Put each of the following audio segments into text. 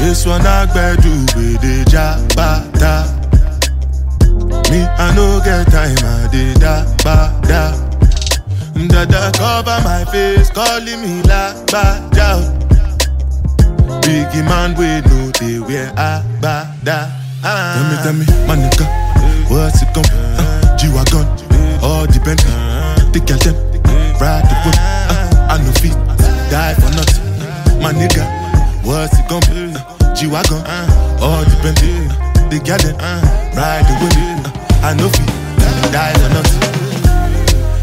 This one I do with the jabata. Me, I no get time, I did da ba da. Dada cover my face, calling me la ba da. Biggie man, we know they wear a ba da. Tell me, tell me, my nigga, what's it come? Uh, G-Wagon, all the Bentley, the them, ride the whip. Uh, I no feet, die for nothing. My nigga, what's it gonna be? Uh, G-Wagon, all the Bentley, the girl them, ride the whip. Uh, I no feet, die for nothing.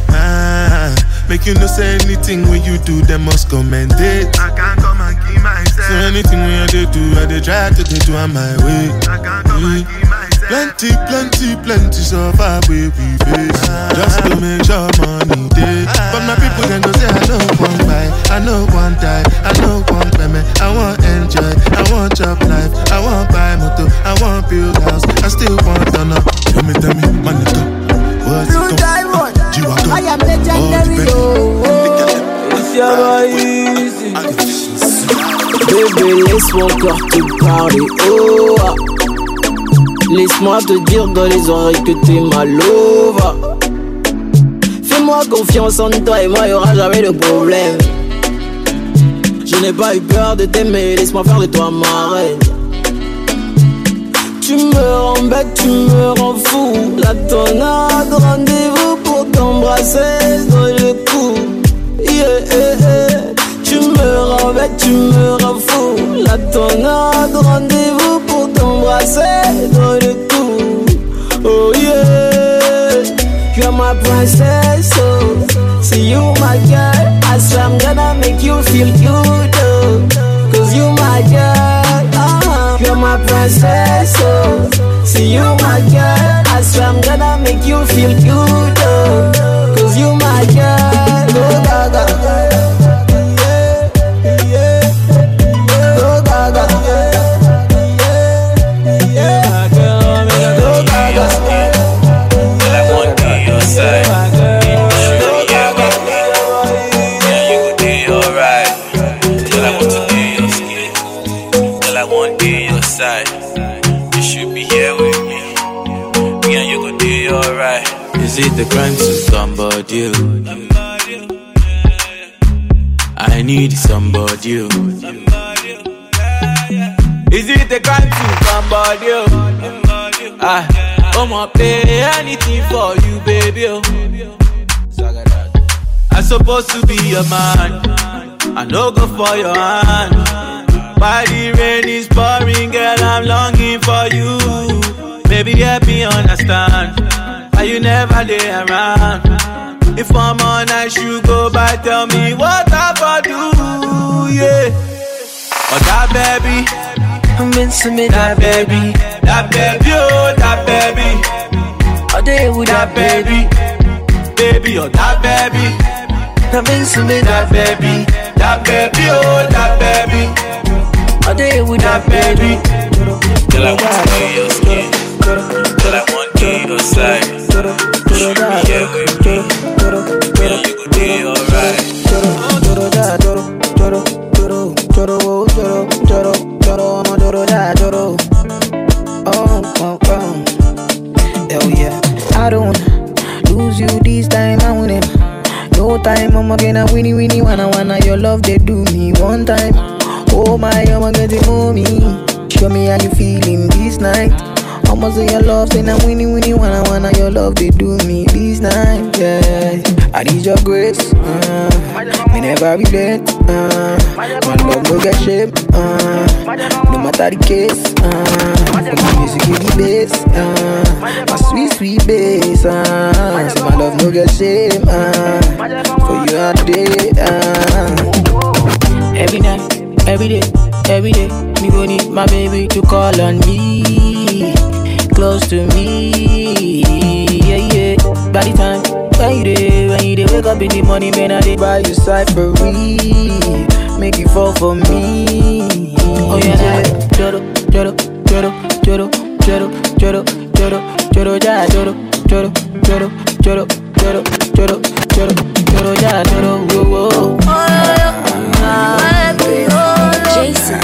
Ah, make you no say anything when you do, they must commend it. I can't come and keep myself. So anything when I do, I they try to they do on my way. I can't come and keep myself. Plenty, plenty, plenty suffer we we face. Just to make sure money day. But my people can go say I know one buy, I know one die, I know one payment. I want enjoy, I want job life, I want buy motor, I want build house, I still want to know. Tell me, tell me, my nigga, what's Blue it Diamond. G-Wagon. I am legendary. Oh, oh. It's your boy Easy. Bébé, laisse-moi encore te parler. Oh, ah. Laisse-moi te dire dans les oreilles que t'es ma lova. Fais-moi confiance en toi et moi, y'aura jamais de problème. Je n'ai pas eu peur de t'aimer, laisse-moi faire de toi ma reine. Tu me rends bête, tu me rends fou. La tonade, rendez-vous pour t'embrasser dans le cou. Tu me rends bête, tu me rends fou. La tonade, rendez-vous pour t'embrasser dans le. Oh yeah, you're my princess. Oh, see you my girl. I swear I'm gonna make you feel good. Oh, Cause you my girl. Uh-huh. You're my princess. Oh, see you my girl. I swear I'm gonna make you feel good. Oh, Cause you my girl. Oh, gaga. It the crime to somebody? I need somebody. Is it the crime to somebody? Ah, I'ma pay anything for you, baby. oh. I supposed to be your man. I no go for your hand. While the rain is pouring, girl, I'm longing for you. Baby, help me understand. Why you never lay around? If I'm on I should go by, tell me what I for do, yeah. Oh, that baby, I'm into me, that baby, that baby, oh, that baby, All day with that that baby. baby, baby, oh, that baby, I'm into me, that baby, that baby, oh, that baby, All day with that that baby. Girl, I want to be your skin. Girl, I want to be your side doodle, doodle da doodle, doodle, doodle, doodle, doodle, doodle, doodle da doodle, doodle, doodle, doodle, oh doodle, doodle, doodle, I'm. Oh, oh, oh, yeah. I don't lose you this time, I win it. No time, I'm gonna get a winnie winnie wanna wanna your love they do me one time. Oh my, I'm gonna get it for me. Show me how you feeling this night. I'm gonna say your love, say now winnie winnie wanna wanna your love they do me this night, yeah. I need your grace, uh, me never relent, uh, my love no get shame, uh, no matter the case, uh, my music give me bass, uh, my sweet sweet bass, uh, so my love no get shame, uh, for you all day, uh. Every night, every day, every day, me go need my baby to call on me close to me. Yeah, yeah. By the time when you day, when you day, wake up in the morning, man, I dey buy you side for free. Make you fall for me. Oh yeah, joro, joro, joro, joro, joro, joro, joro, joro, ja, joro, joro, joro, joro, joro, joro, joro, joro, ja, joro, whoa, whoa. Oh yeah, yeah. Jason.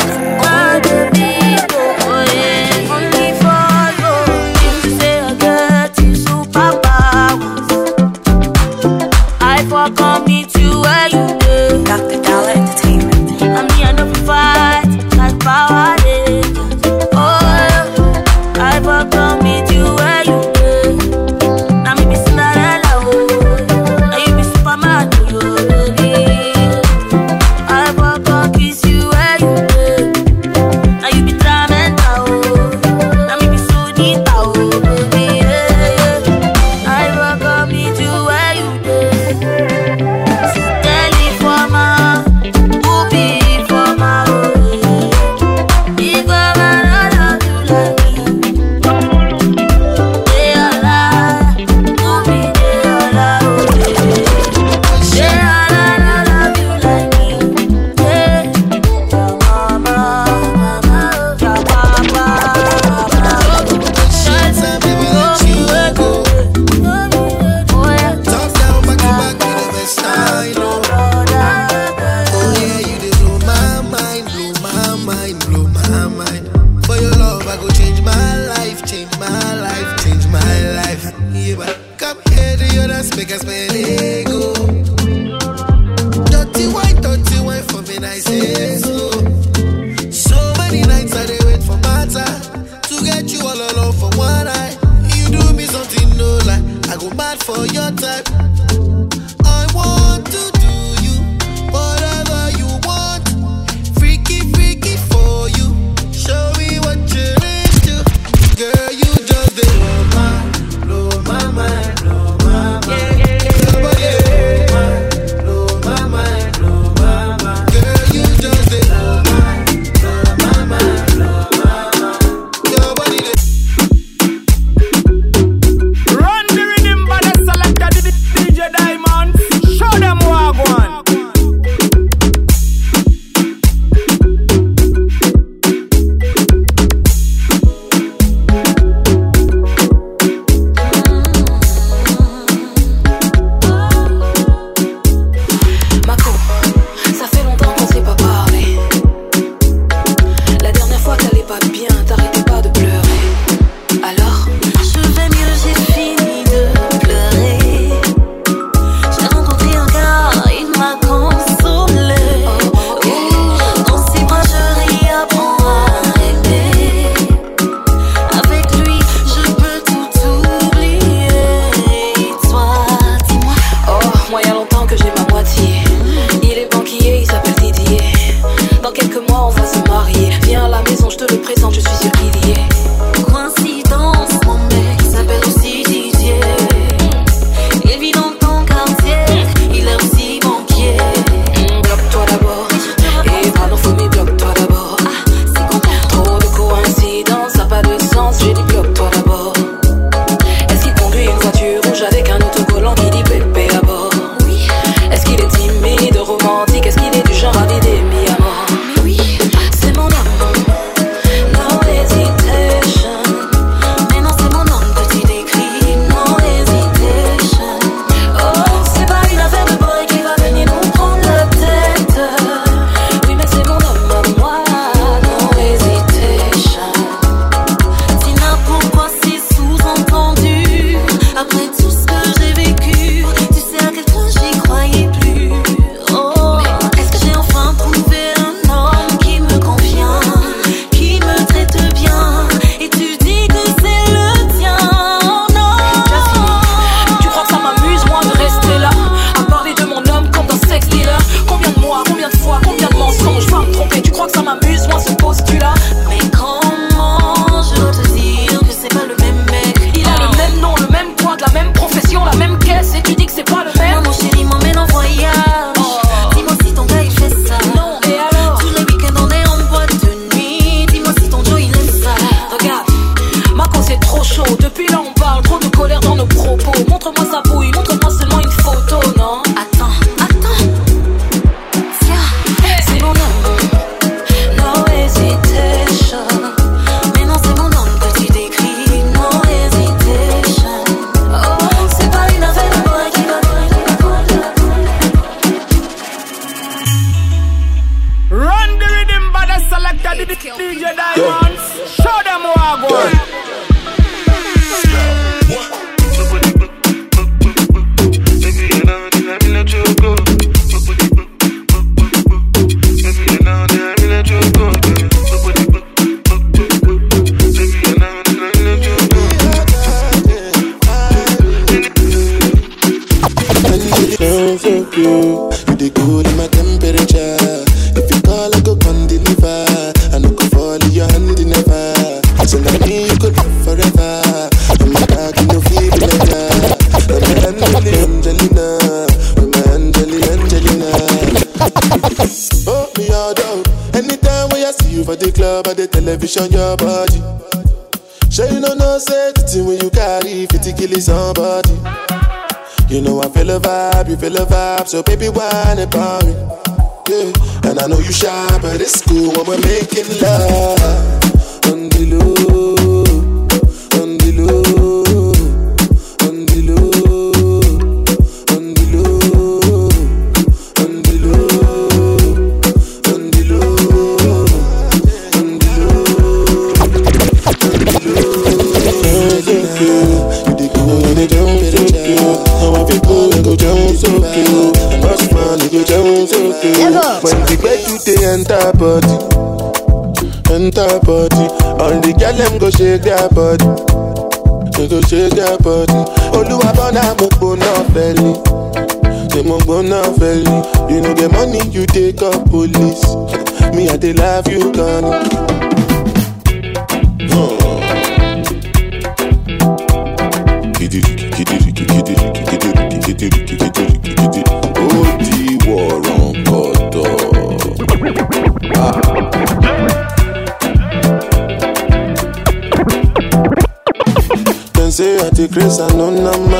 grace and honor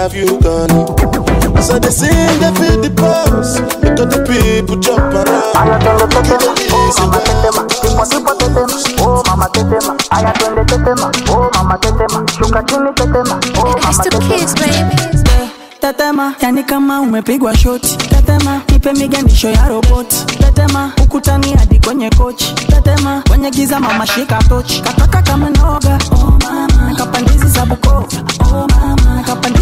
have you gone? So they sing, they feel the pulse. Look at the people jump around. Oh mama tetema, tetema. Yani kama umepigwa shoti. Tetema, ipe miganisho ya roboti. Tetema, ukutani hadi kwenye kochi. Tetema, kwenye giza mama shika tochi. Kataka kama. Oh kapandizi za Bukoba.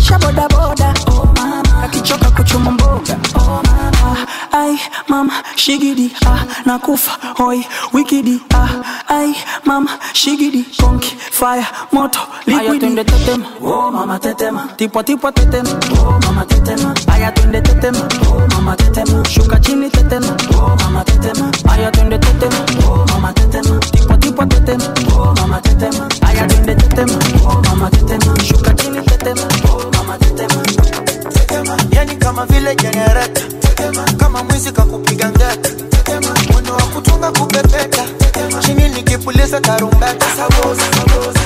kuendesha bodaboda oh, mama. akichoka kuchuma mboga. Oh, mama. Ai mama shigidi. Ah, nakufa. Hoi wikidi. Ah, ai mama shigidi. Konki fire moto liquidi. Oh, Aya twende tetema. Oh mama tetema. Tipwa tipwa tetema. Oh mama tetema. Aya tunde tetema. Oh mama tetema. Shuka chini tetema. Oh mama tetema. Aya tunde tetema. Oh mama tetema. Tipwa tipwa tetema. Oh mama tetema. Aya tunde tetema. Oh mama tetema. Shuka ile jenereta kama mwizi kakupiga ngeta. Mono wa kutunga kupepeta. Chini nikipuliza tarumbeta. sabosa, sabosa.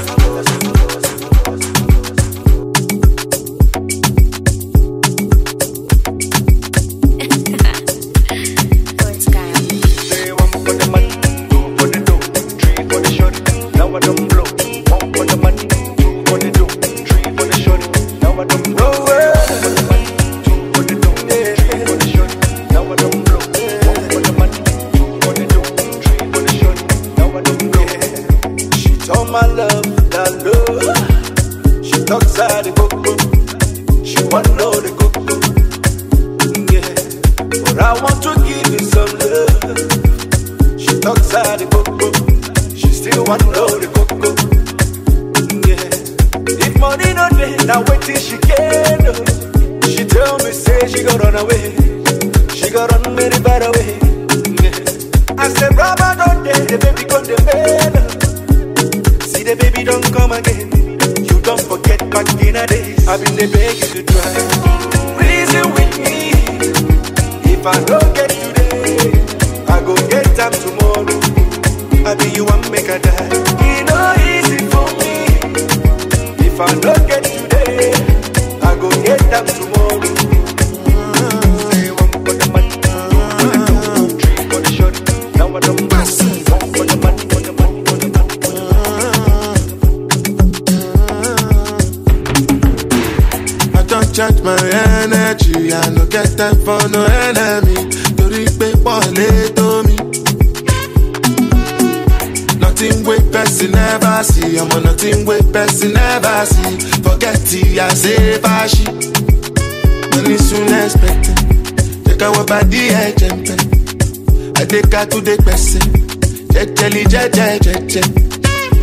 I could take person. Jelly, jelly, jelly,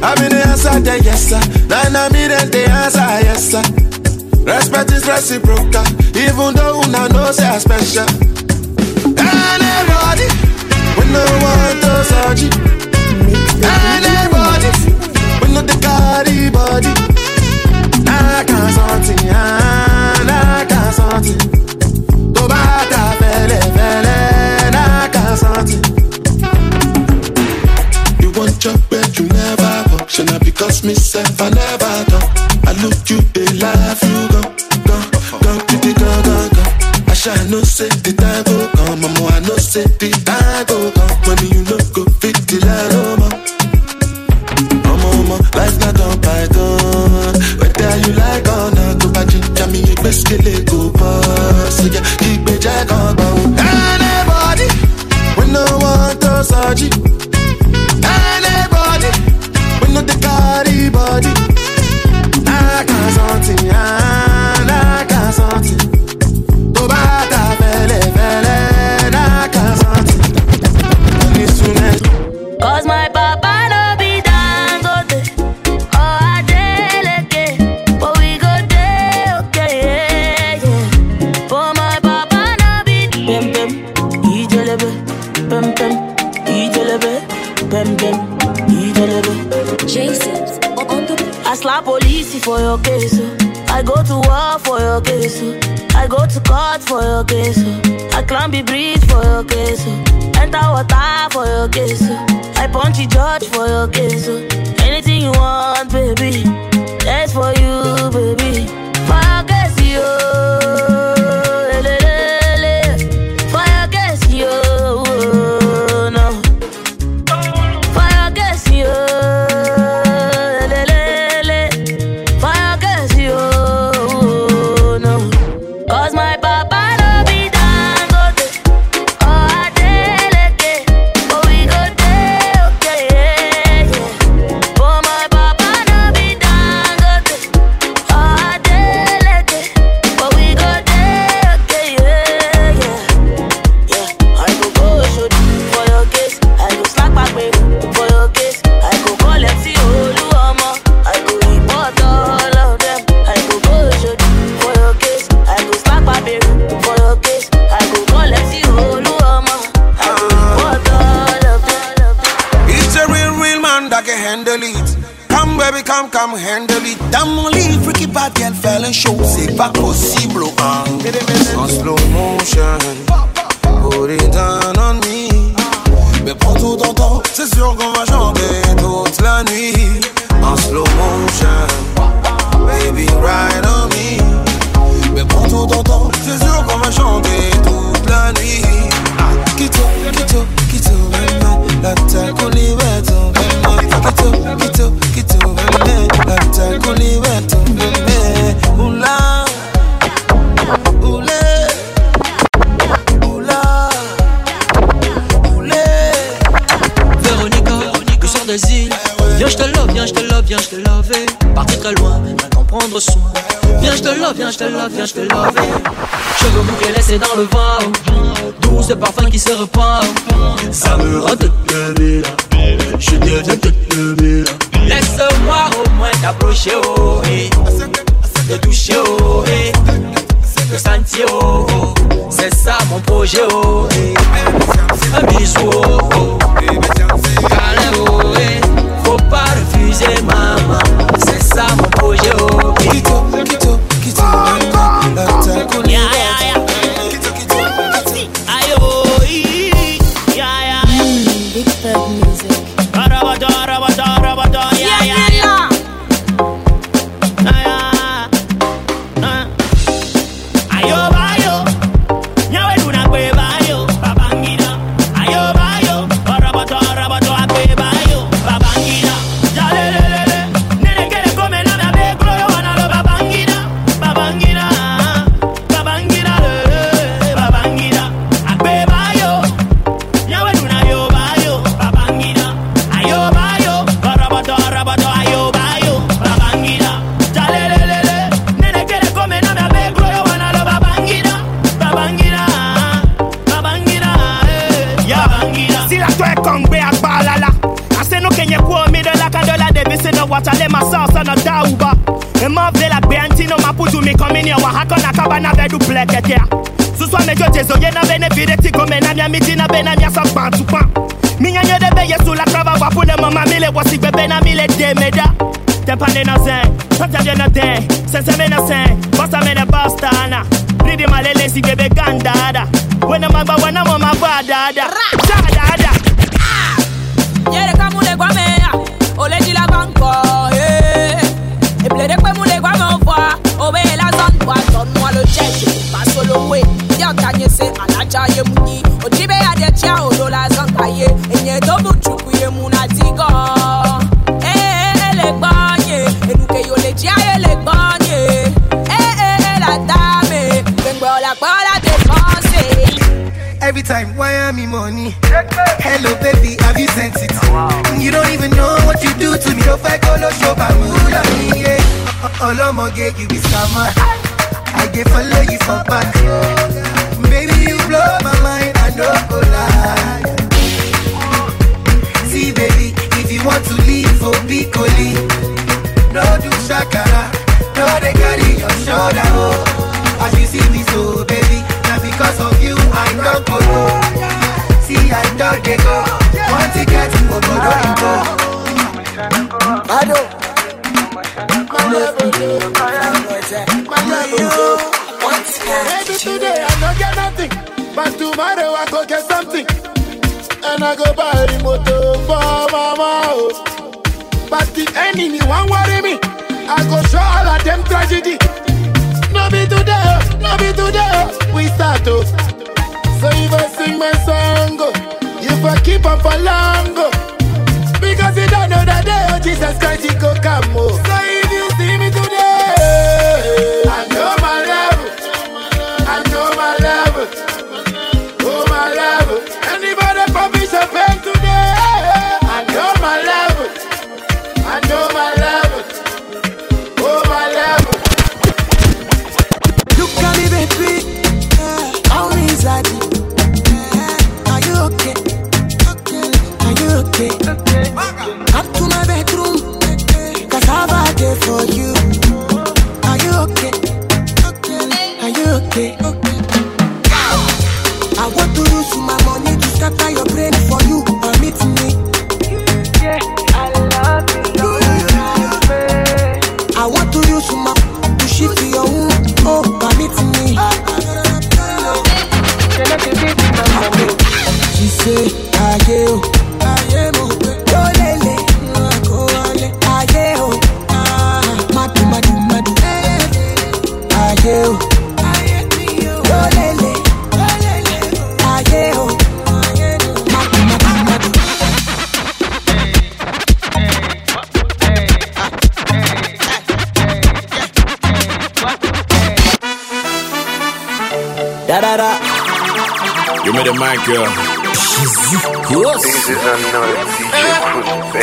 I mean the answer, the yes sir. Then I mean the answer, yes sir. Respect is reciprocal, even though una know say I special. Anybody, we no want to surgery. city. Partir très loin, rien qu'en prendre soin. Viens, je te love, viens, je te love, viens, je te love. Cheveux bouclés laissés dans le vent. douce parfum qui se repart. Ça me rend de Je deviens de Laisse-moi au moins t'approcher, oh, eh. Te toucher, oh, eh. Te sentir, oh, oh. C'est ça mon projet, oh, eh. Un bisou, oh. oh. Calme. Oh, eh. m'amuser maman C'est ça mon projet oh. Kito, kito, kito, kito, kito, kito, kito, kito, miti na bena mia sa pan tu pan minya nye de be yesu la krava wa pule mama mile wasi bebe na mile demeda Tempane na zen, tata de na den Sense me na sen, bossa me na bastana Ridi malele si bebe gandada. Wena magba wana mama badada All I'm gonna get you be scammer. I get follow you for back. Baby, you blow my mind, I don't go lie. See, baby, if you want to leave oh, for Piccoli, no do shakara, no they carry your shoulder. Oh. As you see me so, baby, now because of you, I don't go. low. See, I don't they go. Want to get to go, don't go. I don't. Tomorrow I go get something. And I go buy the motor for mama. oh. But the enemy won't worry me. I go show all of them tragedy.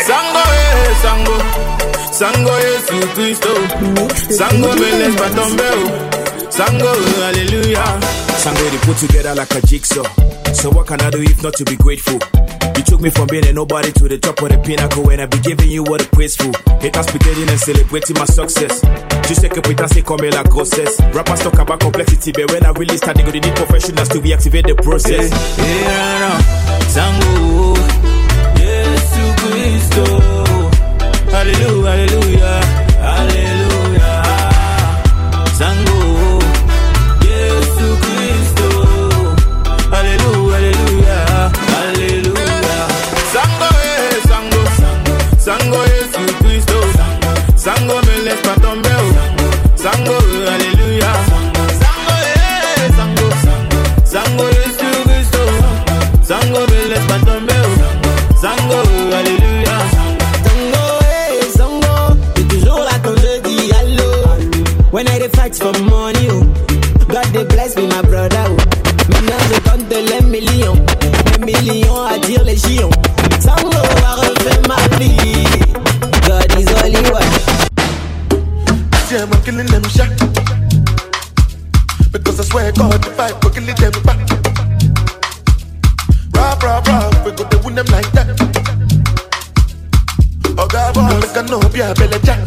Sango, eh, sango. Sango, Yesu Cristo. Sango, Beles Batombeo. Sango, hallelujah. Sango, they put together like a jigsaw. So what can I do if not to be grateful? Took me from being a nobody to the top of the pinnacle and I be giving you what a for. Haters pretending and celebrating my success. Tu sais que putain c'est comme la grossesse. Rappers talk about complexity, but when I really start, they need professionals to reactivate the process. Eh, yeah, no. Sango, Yesu Cristo. Hallelujah, hallelujah, hallelujah. For money, oh. God they bless me, my brother. Oh. Maintenant je compte les millions, les millions attirent les gions. Sango a refait ma vie. God is only one. Yeah, I'm killing them shot. Because I swear God, the fight, we're killing them back. Rob, rob, rob, we go to win them like that. Oh God, boy, make a no be a belly jack.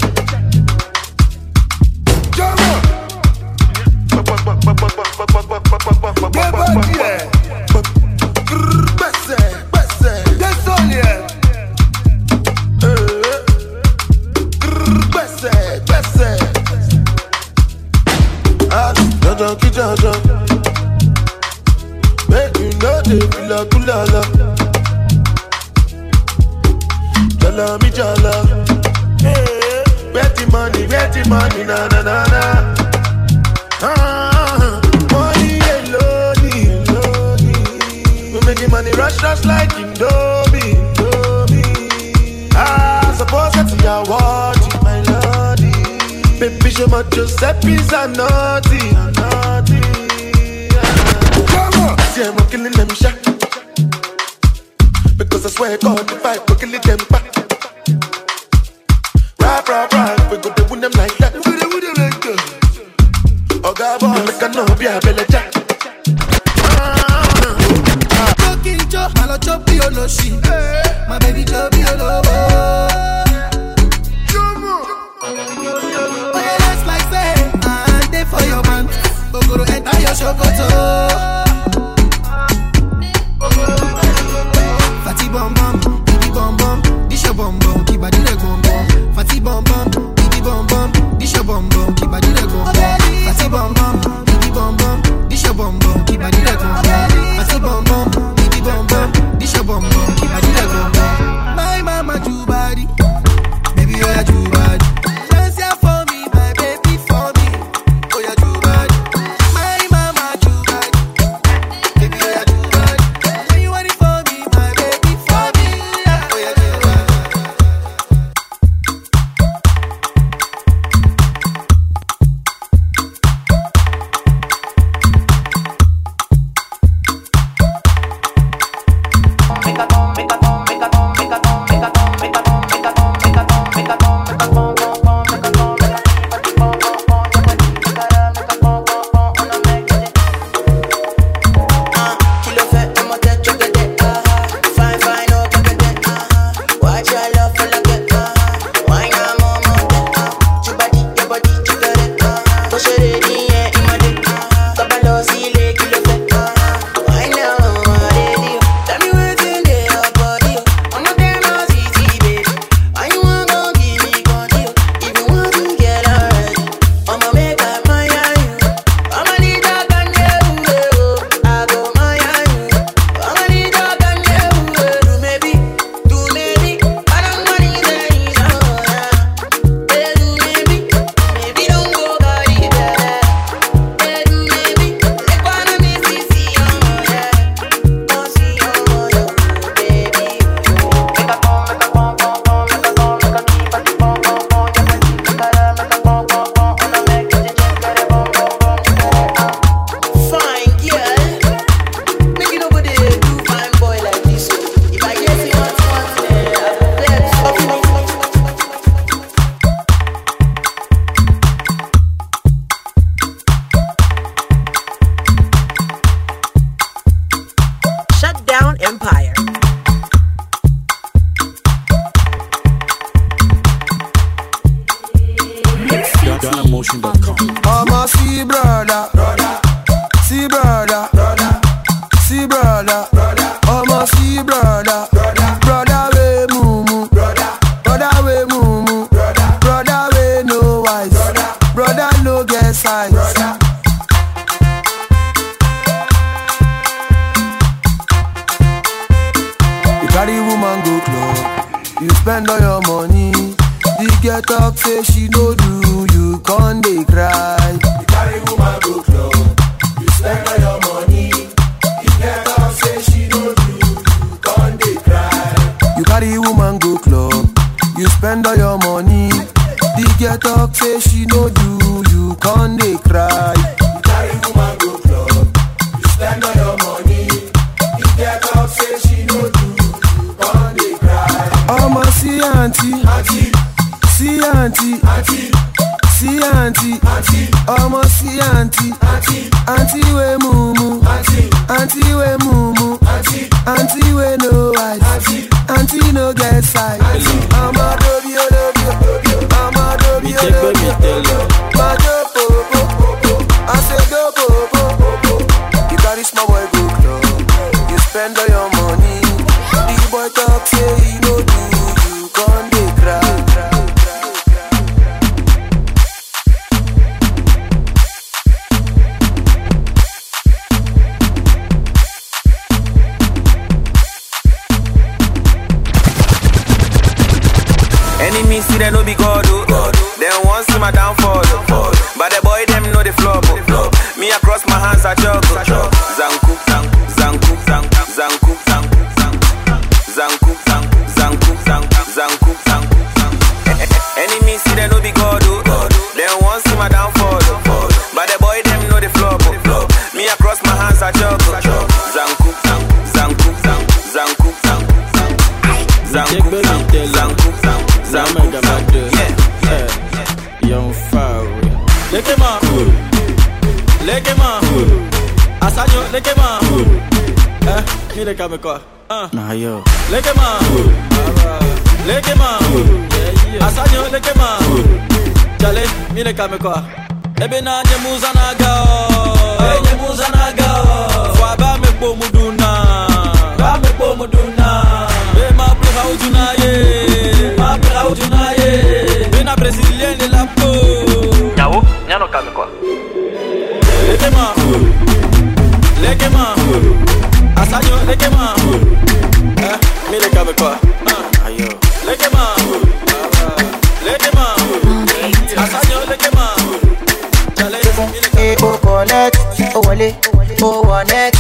Hey, oh collect, oh wale, oh one neck,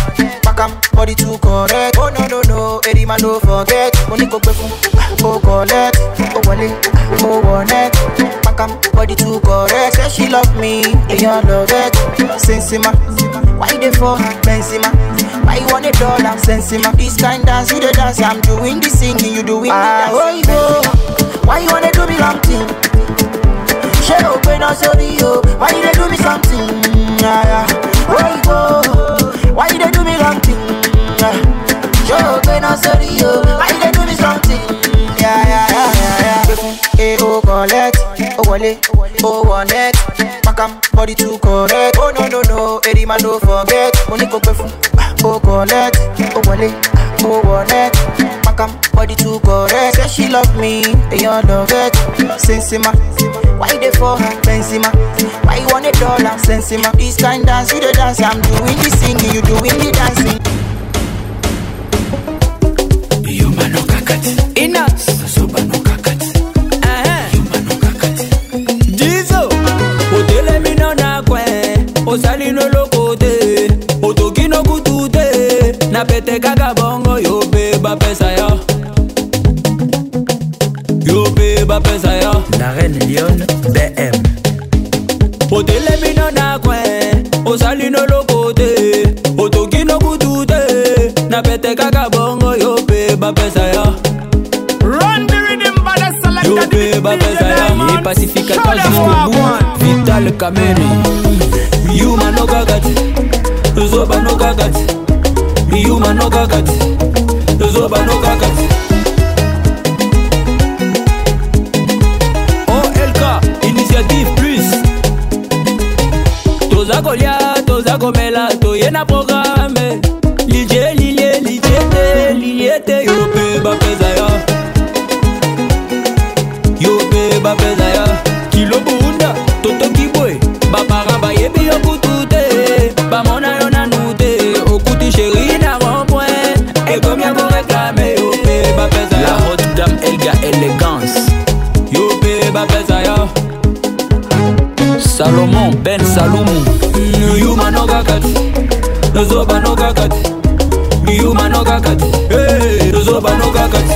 pack 'em, body too correct. Oh no no no, Eddie man don't forget. Money go pay for, oh collect, oh wale, oh one neck, pack 'em, body too correct. Say she love me, and you love it. Sensima, why they for Benzema? Why you want a dollar? Sensima, this kind dance you the dance, I'm doing the singing, you doing the ah, dance. Oh, you go. Why you wanna do me long thing? Share open up sorry yo. Why you dey do me something? Yeah, yeah. Where you go? Why you dey do me wrong thing? Share open up sorry yo. Why you dey do me something? Yeah, yeah, yeah, yeah, yeah. Hey, oh collect, oh wale, oh one neck. Pack 'em, body too correct. Oh no no no, Eddie man don't forget. Money go for. Oh collect, oh wale, oh one neck. Pack 'em, body too correct. Say she love me, and you love it. Sensima, why they for Benzema? Why you want a dollar? Sensima, this kind dance you the dance. I'm doing the singing, you doing the dancing. Inox. Dizo otelemi no na kwe osali no lokote otoki no kutu te na pete kaka bongo yo pe bapesa na reine lyon bm otelemi nana kue osali noloko te otoki nokutu te na pete kaka bongo yo mpe bapesa ya. Yo mpe bapesa ya. epacifikata jusqu'au bout. vital kameni yuma nokaka te zoba nokaka te yuma nokaka te zoba nokaka komela toye na programe. Lilie lilie lilie te lilie te. Yo mpe bapeza yo yo mpe bapeza yo kilo bunda totoki boye bapara bayebi yo kutu te. Bamona yo nanu te. Okuti sheri na rond-point. Ekomi ya koreklame yo mpe bapeza yo La haute dame Elga Élégance. yo mpe bapeza yo Salomon Ben Salumu. nokakati nozoba nokakati liuma nokakati nozoba nokakati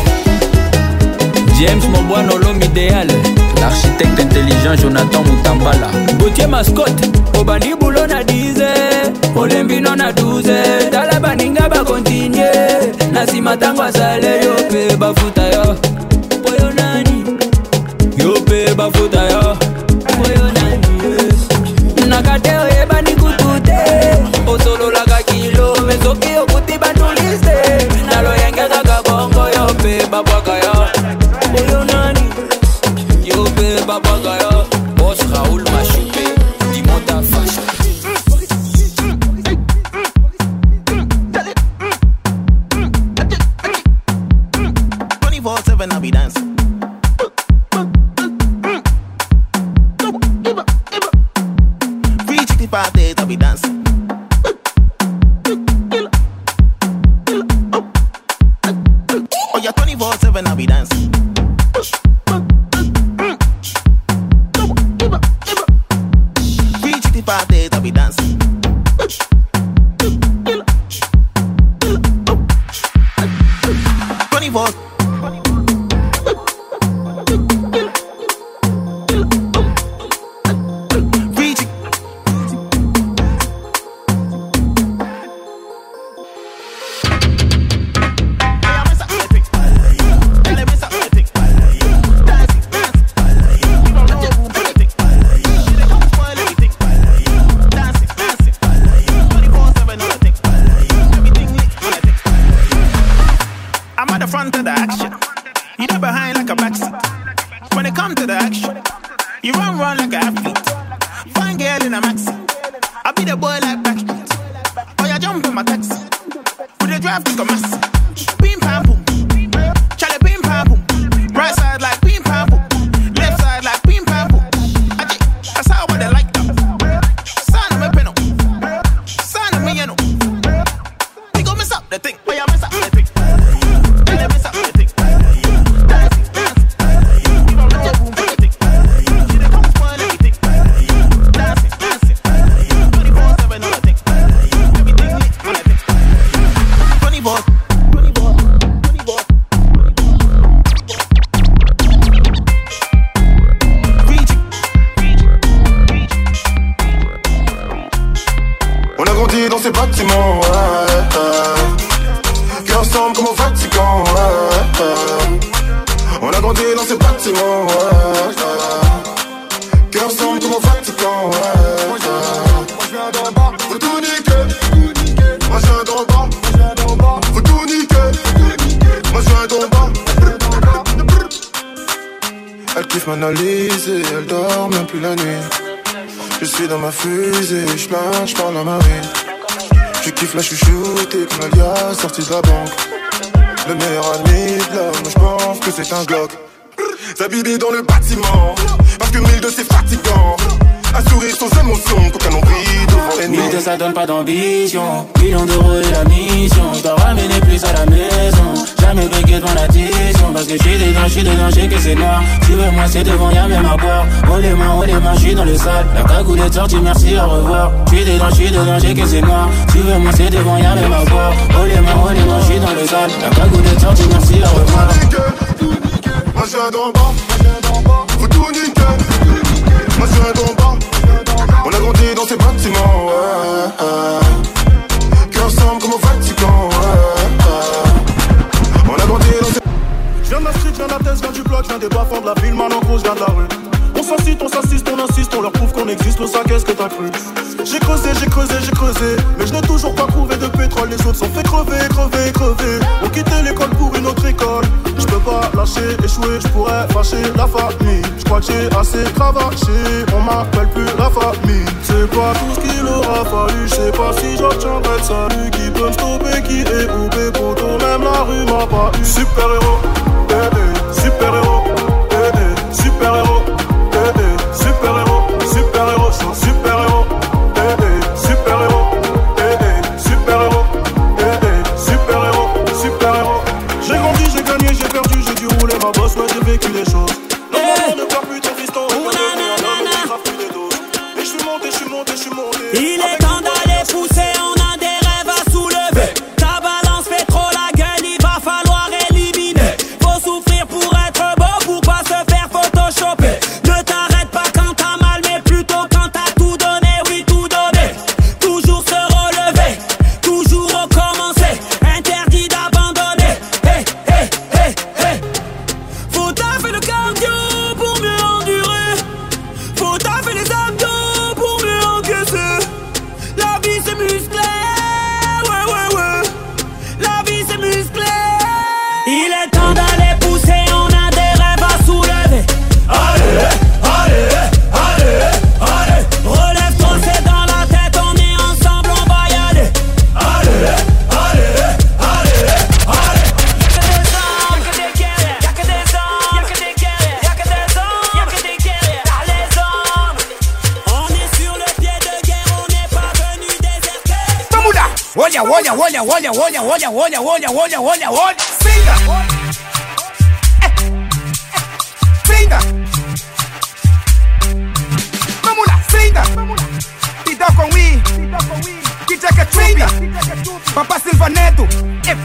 james mobwana olome idéale l'architecte intelligent jonathan mutambala. Gautier mascot obandi bulo na 10 olembi no na 12 tala baninga bakontinye na nsima ntango asaleyo mpe Twenty-four seven, I be dancing. de la ville, maintenant qu'on vient de la rue. On s'incite, on s'assiste, on insiste, on leur prouve qu'on existe, le sac, qu'est-ce que t'as cru? J'ai creusé, j'ai creusé, j'ai creusé, mais je n'ai toujours pas trouvé de pétrole, les autres sont fait crever, crever, crever. On quittait l'école pour une autre école, je peux pas lâcher, échouer, je pourrais fâcher la famille. Je crois que j'ai assez cravaché, on m'appelle plus la famille. C'est pas tout ce qu'il aura fallu, je sais pas si j'obtiendrai le salut. Qui peut me stopper, qui est où, pour même la rue m'a pas eu. Super héros, bébé. Eh, eh. fellow olha, olha, olha, olha, olha, olha, olha, olha, olha. Fringa! É. Fringa! Vamos lá, fringa! Vamos lá. Pidão com i. Pidão com i. Que Ketchup. Fringa! Papá Silvaneto. É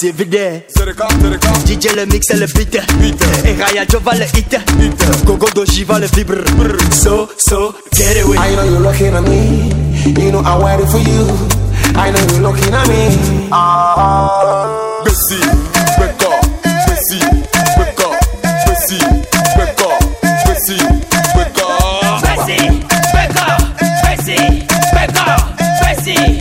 Mio vide DJ le mix et le beat. Et Raya Jova le hit. Gogo Doji va le vibre. So so get away I know you're looking at me. You know I'm waiting for you. I know you're looking at me. Ah, Bessie, wake up, Bessie, wake up, Bessie, wake up, Bessie, wake up. Bessie, wake up, Bessie, wake up, Bessie,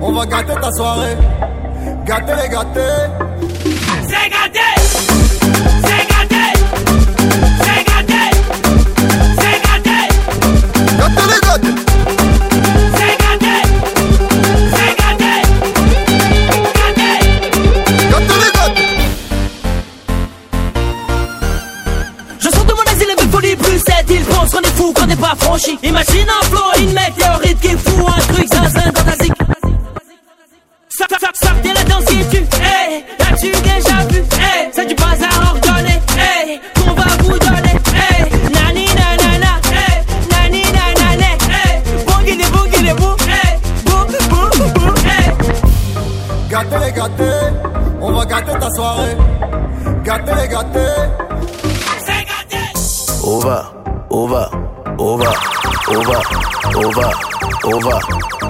On va gâter ta soirée. Gâtez les gâtés. C'est gâté, c'est gâté, c'est gâté, c'est gâté, Gâtez les gâtés. c'est gâté, c'est gâté, gâté. Gâtez les gâtés. Je sors de mon asile avec folie plus 7 Ils pensent qu'on est fou, qu'on n'est pas franchi Imagine un flow, une météorite qui fout un truc zinzin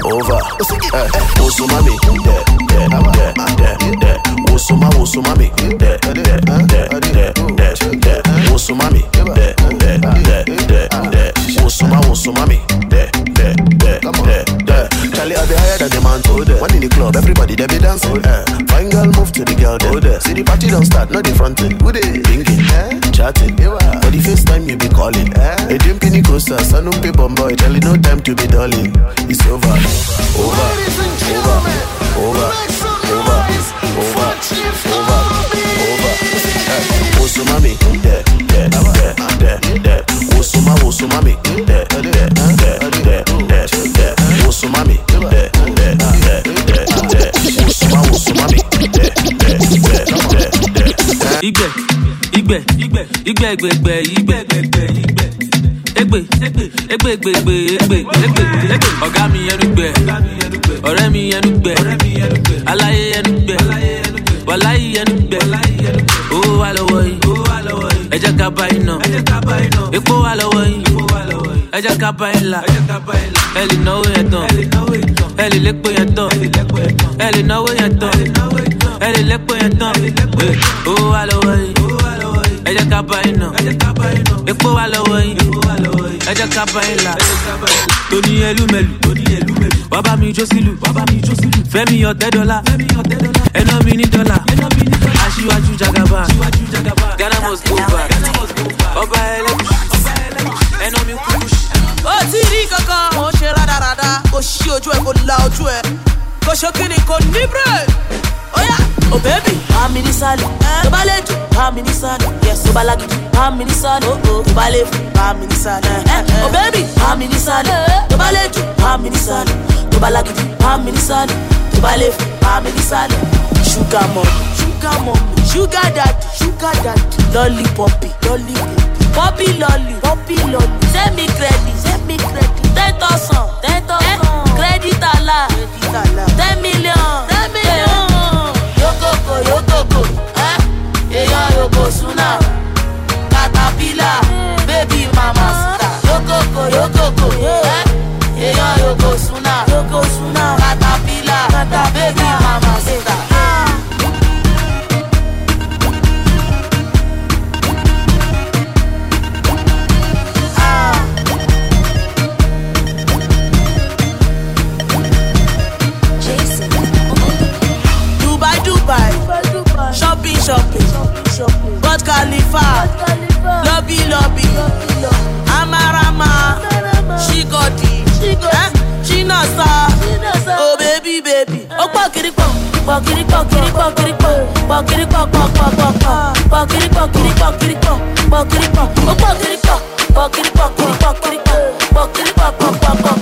over. Eh, wosoma mi, dẹ, dẹ, dẹ, dẹ, There. There. There. There. There. dẹ, dẹ, dẹ, dẹ, There. Wosoma mi, There. There. dẹ, dẹ, dẹ. Wosoma wosoma mi, dẹ, dẹ, dẹ, dẹ, dẹ. Charlie, I be higher than the man told One in the club, everybody they be dancing. Fine girl move to the girl then. See the party don't start, not the fronting. Gbegbe igbe egbe. Egbe egbe gbegbe egbe egbe egbe ọ̀gá mi ẹnu gbẹ ọ̀rẹ́ mi ẹnu gbẹ aláyé ẹnu gbẹ wàláyé ẹnu gbẹ. Owó wà lọ́wọ́ yìí ẹ ká bá iná. Epo wà lọ́wọ́ yìí ẹ ká bá ilà ẹ náwó yẹn tán ẹ lépo yẹn tán ẹ náwó yẹn tán ẹ lépo yẹn tán. Owó wà lọ́wọ́ yìí jẹ́ ká bá iná. Epo wà lọ́wọ́ yìí ẹ jẹ́ ká bá ilà tóní ẹlúmẹlù wàá bá mi jó sílù. Fẹ́mi ọ̀tẹ́ dọ́là. Ẹná mi ní dọ́là. Aṣíwájú jagaba ghana must go back ọba ẹlẹ́gùsì ẹná mi kúkú. Sí. ó ti rí kankan mo ṣe rádaràda. Kò ṣí ojú ẹ kò la ojú ẹ kò ṣókìrì kò ní bírè óyá ò bẹ́bì bá mi ní sálẹ̀ tó bá lè dùn bá mi ní sálẹ̀ yẹs tó bá lágídí bá mi ní sálẹ̀ tó bá lè fún bá mi ní sálẹ̀ ò bẹ́bì bá mi ní sálẹ̀ tó bá lè dùn bá mi ní sálẹ̀ tó bá lágídí bá mi ní sálẹ̀ tó bá lè fún bá mi ní sálẹ̀ ṣúgà mọ̀ ṣúgà mọ̀ ṣúgà dàdí ṣúgà dàdí lọ́lí Bobby Lolly, Bobby Lolly. Send me credit, send me credit. Ten thousand, ten thousand. Eh? Credit ala, credit ala. Ten million, ten million. Eh. Yokoko, yokoko, eh? Eyan yokosuna, caterpillar, baby mama star. Yokoko, yokoko, eh? Shigodi, eh? Chinasa, oh baby, baby, oh pokiripo, pokiripo, kiripo, kiripo, pokiripo, pokiripo, pokiripo, kiripo, kiripo, pokiripo, oh pokiripo, pokiripo, kiripo, kiripo, pokiripo, pokiripo,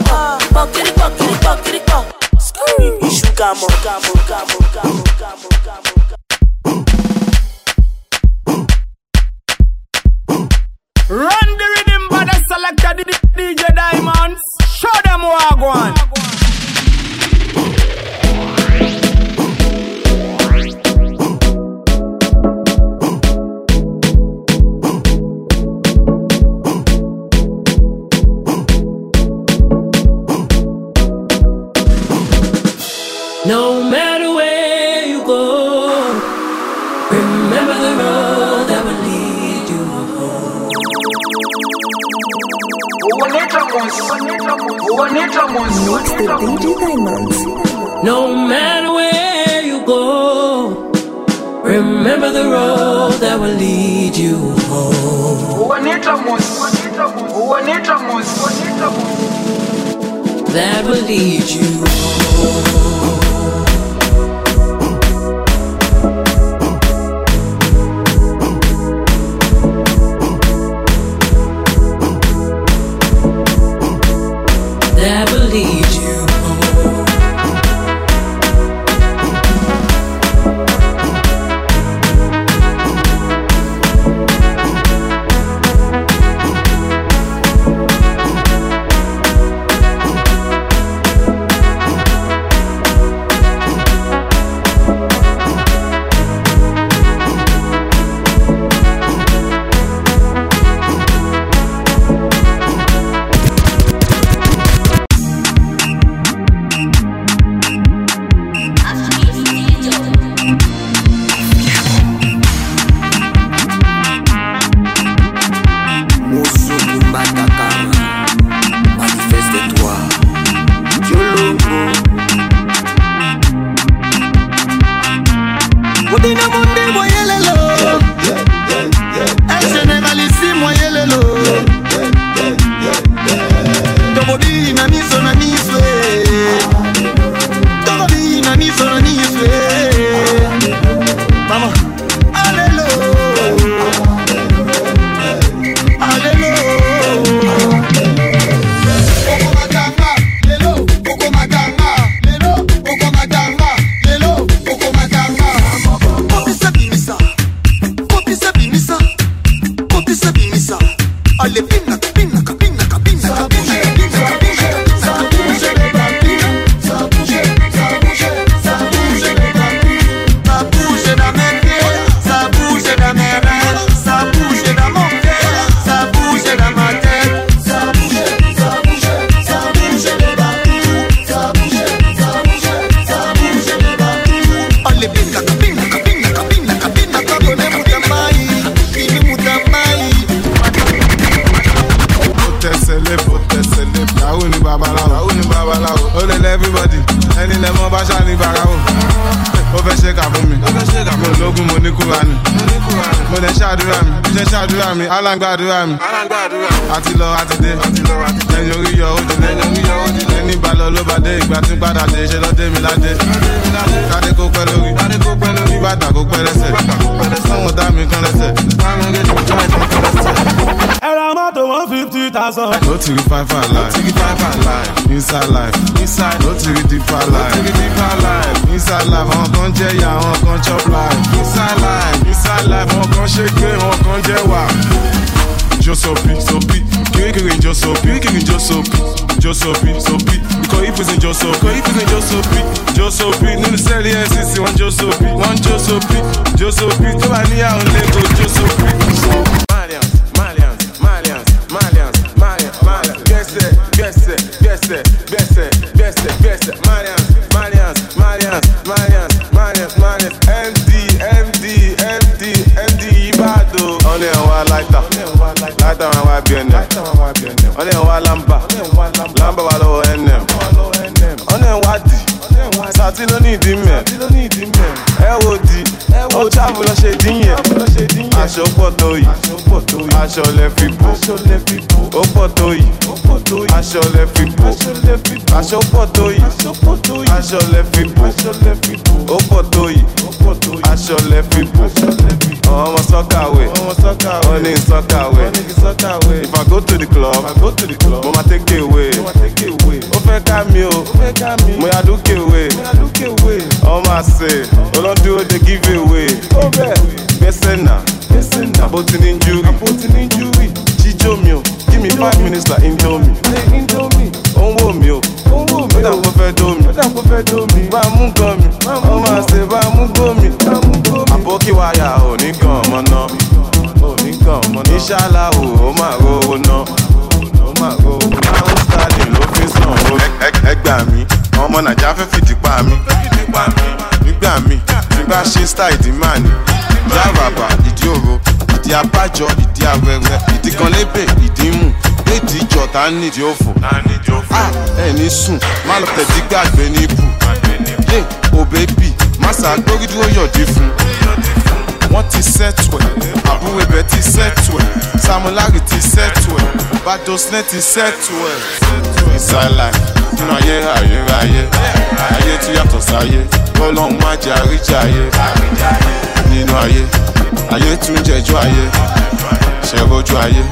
pokiripo, kiripo, kiripo. Sugar mo, gamo, gamo, gamo, gamo, gamo. Run the rhythm by the selector D- DJ Diamondz. Show them what I matter where No matter where you go, remember the road that will lead you home. That will lead you home. Ẹ̀wà láìta, láìta wọn wá BNM. Ọ̀nà ẹ̀wà lamba, lamba wà lọ́wọ́ NM. Ọ̀nà ẹ̀wà dì, sàtí ló ní ìdí mẹ́. Ẹ wo di, ó travel lọ ṣe dín yẹn. Aṣọ pọ̀ tó yìí, aṣọ lẹ fi bò. Ó pọ̀ tó aṣọ lẹ fi bò. Aṣọ pọ̀ tó aṣọ lẹ fi bò. Ó pọ̀ tó aṣọ lẹ fi bò. Àwọn ọmọ sọ́kàwé, wọ́n ní sọ́kàwé. If I go to the club, mo ma take away. Ó fẹ́ ká mi o, mo yà dúkè wé. Ọmọ àṣẹ, olódúró dey give away. Gbèsè náà, àbótí ní injury. Jíjó mi o, jí mi five minutes la injó mi. ó ń wò mí o. Ó dà kó fẹ́ dó mi bá a mú gan mi. Ó máa ṣe bá a mú gbó mi. àbókí wáyà ò ní gan ọmọ náà ò ní gan ọmọ náà. iṣẹ́ aláwo ó máa rówó náà ó máa rówó náà ó ń sáré ló fi sàn o. Ẹ gbà mí, ọmọ Nàìjíríà fẹ́ fìdí pa mí. Nígbà tí bá ṣe style ìdí máa ní. Ìdí àràbà, ìdí òro, ìdí abájọ, ìdí awẹ́wẹ́, ìdí kan lébè, ìdí mù. Léèdì ìjọ tá a nídìí òfò. Ah, Ẹ ní sùn, má lọ tẹ̀dí gbàgbé ní ibù. Yé, o bébì, má ṣàgbórí dúró yọ̀dí fún. Wọ́n ti sẹ́tù ẹ̀, àbúrò ibẹ̀ ti sẹ́tù ẹ̀, Samulari ti sẹ́tù ẹ̀, Badosne ti sẹ́tù ẹ̀. Life, nínú ayé ayérayé, ayé tún yàtọ̀ sáyé, kọ́lọ́hún má jẹ́ àríjà ayé. Nínú ayé, ayé tún jẹjọ́ ayé, ṣẹ̀rọ̀jú ayé,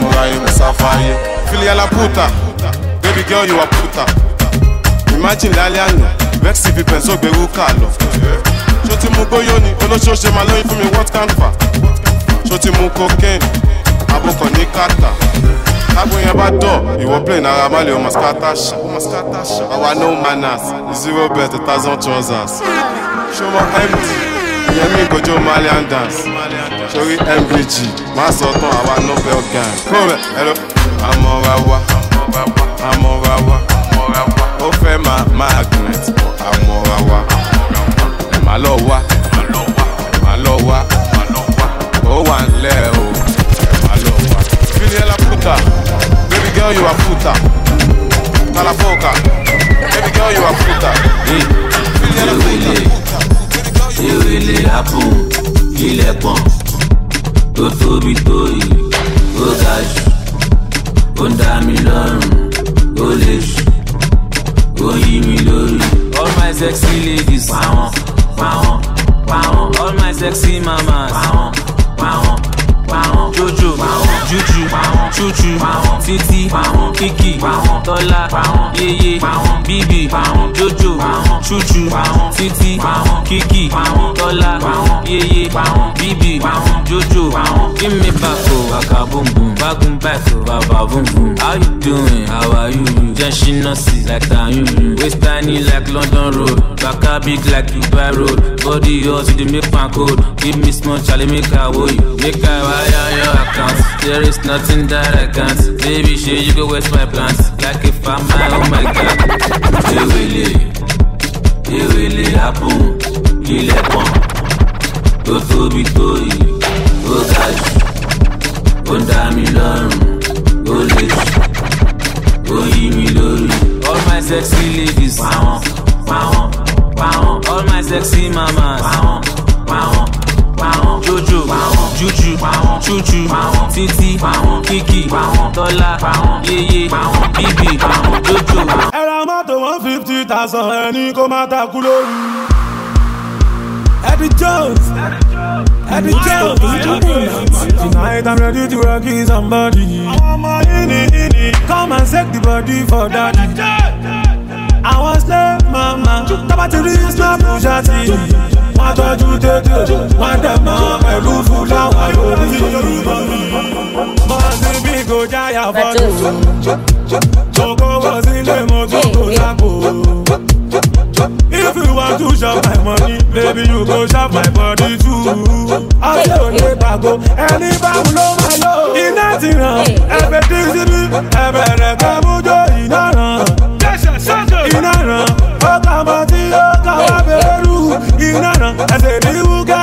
mo ra ayé mo sáfá ayé. Filiala puta, baby girl you are puta. Imagine lálẹ́ àná, vex if pen so gbèrú kà lọ. Ṣó ti mú gbóyó ni, olóṣooṣe máa lóyún fún mi what can fa? Ṣó ti mú cocaine, àbúkọ̀ ní kàtà? Tágbó yẹn bá dọ̀, ìwọ play náírà má lè ọmọ ṣá. Àwa no manners, zero bet a thousand trousers. Ṣọmọ MD, ìyẹn mi ìgòjò Malian dance. Sori MVG, má sọ tán àwa Nobel gang. Kúrẹ̀ ẹ̀rọ. Àmọ́ra wa, àmọ́ra wa, ó fẹ́ máa magnet, àmọ́ra wa. Má lọ wá, má lọ wá, ó wà nílẹ̀ o, má lọ wá. Filiela puta, baby girl you are puta. Talafoka, baby girl you are puta. Filiela puta. It really happen. ilẹ̀ pọ̀n tó tóbi tó yìí ó ga jù ó ń dá mi lọ́rùn ó lè jù ó yí mi lórí. all my sexy ladies pàwọn pàwọn all my sexy mamas. Pàwọn pàwọn jojo juju chuchu titi kiki tọ́lá yeye bíbí jojo chuchu titi kiki tọ́lá yeye bíbí jojo. Give me back o baka boom boom bagun back o baba boom how you doing? How are you? Jẹ́ ṣínà sí like tayun waist tiny like london road. Baka big like dubai road. Body hot you dey make pan cold. Give me small chale make i wo you. Make i wire your account there is nothing that i can't. Baby shey you go waste my plans. Like if i'm my oh my god. Ewele ewele happen. Ilẹ̀ pọ̀n tó tóbi tó yìí ó ga jù ó dá mi lọ́rùn ó lè jù ó yí mi lórí. all my sexy ladies. Pàwọn pàwọn pàwọn all my sexy mamas. Pàwọn pàwọn jojo juju chuchu pàwọn kiki tọ́lá yeye bíbí pàwọn jojo. ẹ ra mọ́tò one fifty thousand ẹni kó má takú lórí. Eddie Jones. Eddie Jones. Tonight I'm ready to rock you somebody. Come and shake the body for daddy. I was slave mama. Tọ́ba ti rí snap ṣáàtì. Wọ́n tọ́jú tètè. Wọ́n dẹ̀ mọ́ pẹ̀lú fúláwà lórí. Bọ́sì bí kò jáyà fọ́tò. Kówó sílé mo tún kò sápò. If you want to shop my money, baby, you go shop my body too. Ọjọ́ òní gbàgbó, ẹni báwo ló máa lò? Iná ti ràn, ẹ̀fẹ̀ tí síbí, ẹ̀bẹ̀rẹ̀ kan mújó iná ràn. Iná ràn, ó kà mọ́ ràn, ẹsẹ̀ ní wúgá.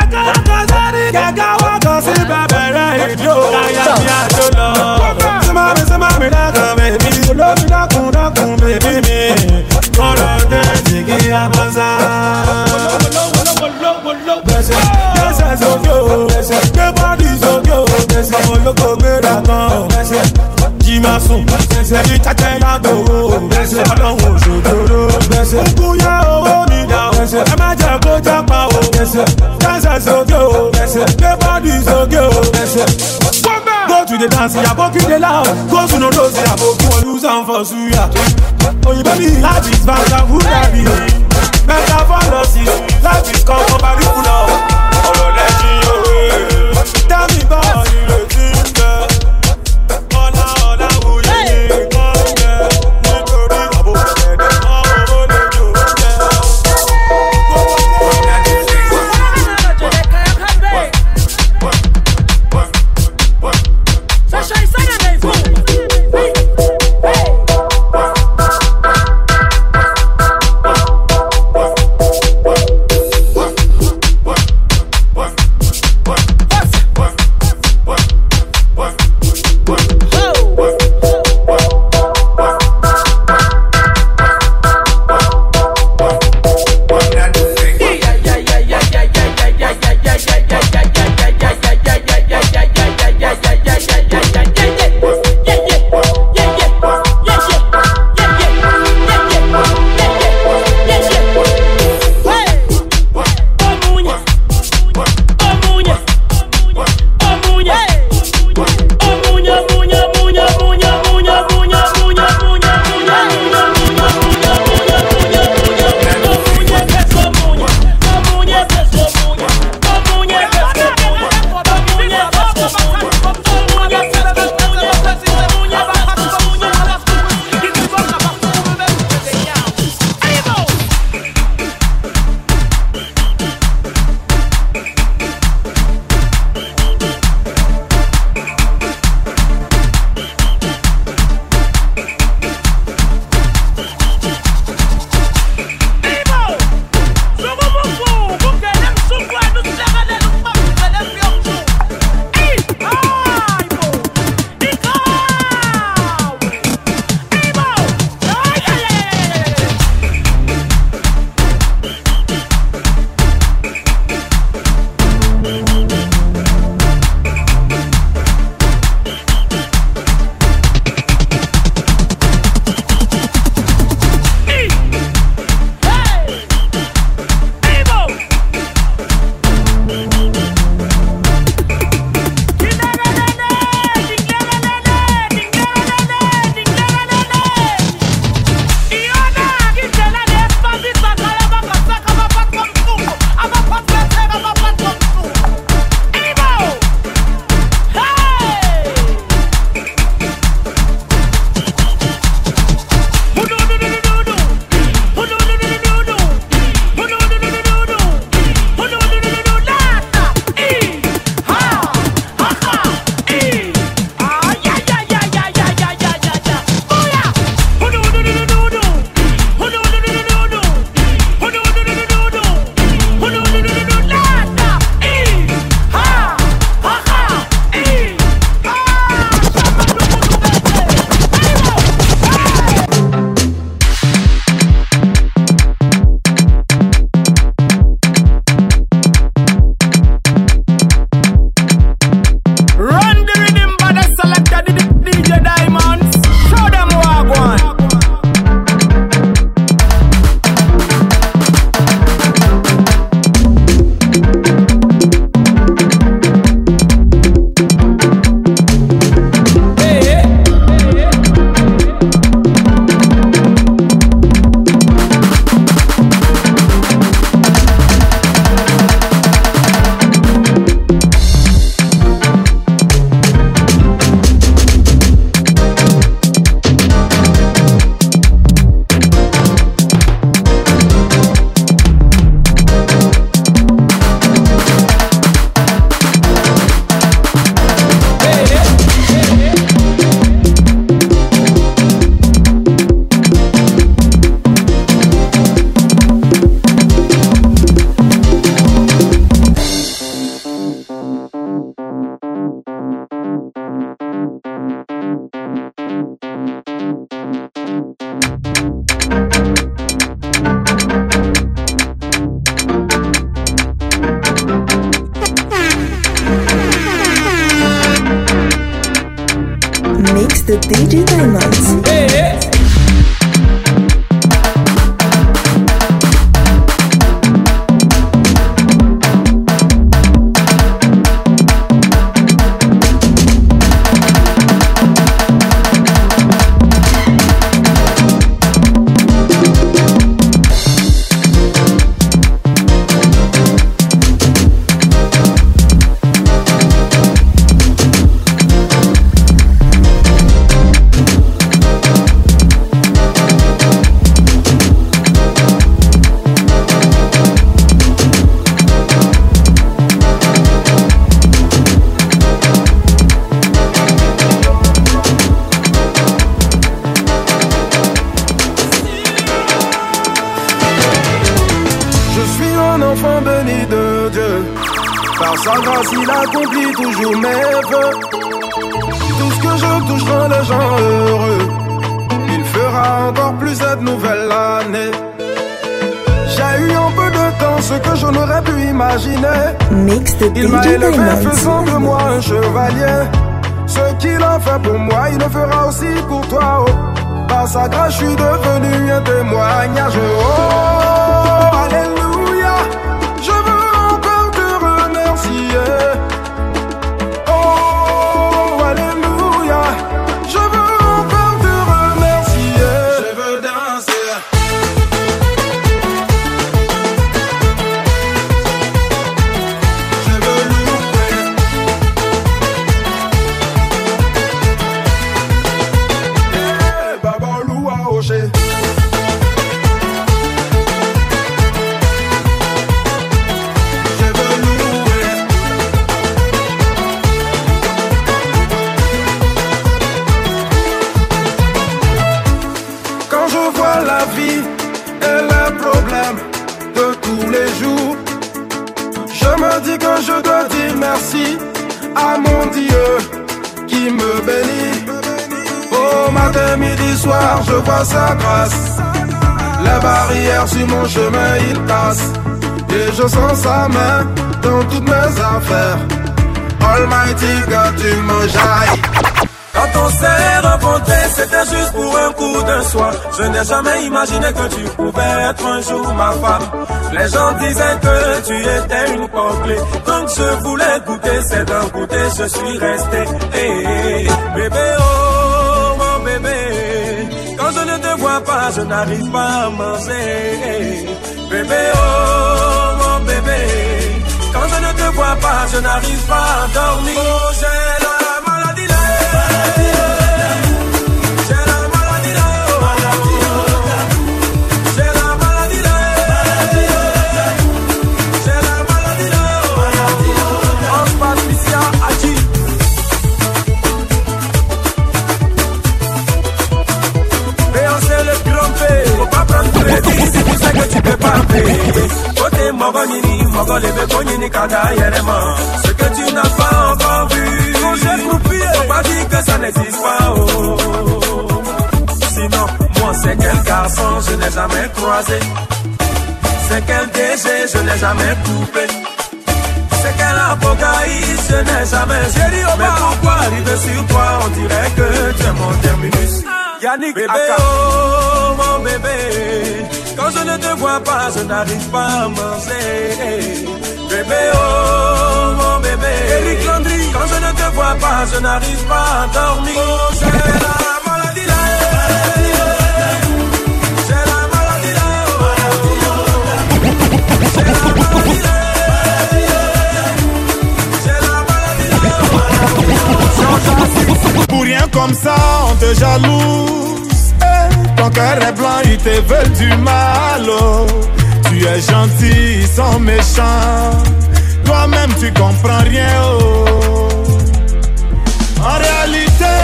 Ẹ̀ka ẹ̀ka sẹ́ni kẹ̀kẹ́ kàn sí bẹ̀bẹ̀rẹ̀ ìdí ò. Káyà ní àjò lọ. Símámi símámi dákun bèbí, olómi dákun dákun mi. Kọ́lọ̀ tẹ̀sí kí a bọ́ sá. Gbèsè gbèsè sókè o, gbé bọ́dì sókè o, ọmọ olóko gbéra kan. Jí máa sùn, ẹbí tẹ́tẹ́ lágbòó, ọlọ́run òṣòjòrò. Ogun yẹ owó mi dà o, ẹ má jẹ́ kó jápa o. Gbèsè sókè o, gbé bọ́dì sókè o. Go to the dance, yàgò kí de loud. Go to no dose, yàgò kí wọ́n lose am for suya. Òyìnbó mi life is bad, I'm good at it. Mẹ́ta fọ́lọ́sì, life is come from Bébé, ah, Oh, mon bébé, quand je ne te vois pas, je n'arrive pas à manger. Bébé, oh, mon bébé, Eric Landry, quand je ne te vois pas, je n'arrive pas à dormir. Oh, Pour rien comme ça, on te jalouse. Eh, ton cœur est blanc, ils te veulent du mal. Oh. Tu es gentil, ils sont méchants. Toi-même, tu comprends rien. Oh. En réalité,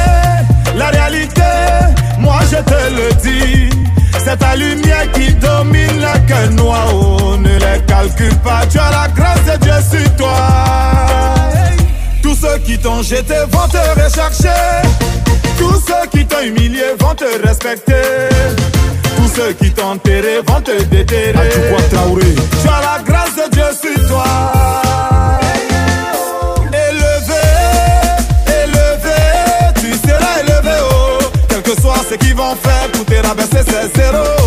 la réalité, moi je te le dis. C'est ta lumière qui domine la queue noire. Oh. Ne les calcule pas, tu as la grâce de Dieu sur toi. Tous ceux qui t'ont jeté vont te rechercher. Tous ceux qui t'ont humilié vont te respecter. Tous ceux qui t'ont enterré vont te déterrer. Tu as la grâce de Dieu sur toi. Élevé, élevé, tu seras élevé. Oh. Quel que soit ce qu'ils vont faire pour te rabaisser, c'est zéro.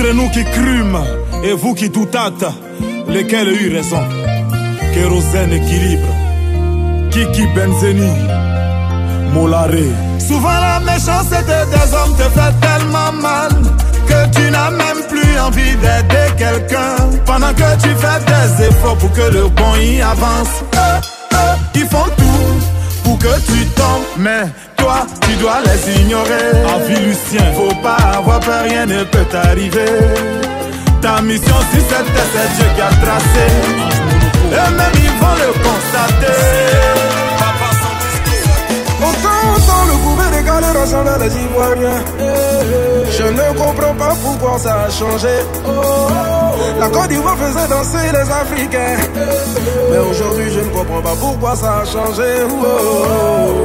Entre nous qui crûmes et vous qui doutâtes, lesquels eut raison? Kérosène équilibre, Kiki Benzeni, Molaré. Souvent la méchanceté des hommes te fait tellement mal que tu n'as même plus envie d'aider quelqu'un. Pendant que tu fais des efforts pour que le bon y avance, eux, eux, ils font tout pour que tu tombes. Mais toi, tu dois les ignorer. Avis Lucien, faut pas avoir peur, rien ne peut t'arriver. Ta mission, si c'était c'est Dieu qui a tracé. Et même ils vont le constater. Autant, autant le pouvait décaler ressemble à les Ivoiriens. Je ne comprends pas pourquoi ça a changé. La Côte d'Ivoire faisait danser les Africains. Mais aujourd'hui, je ne comprends pas pourquoi ça a changé. Oh, oh,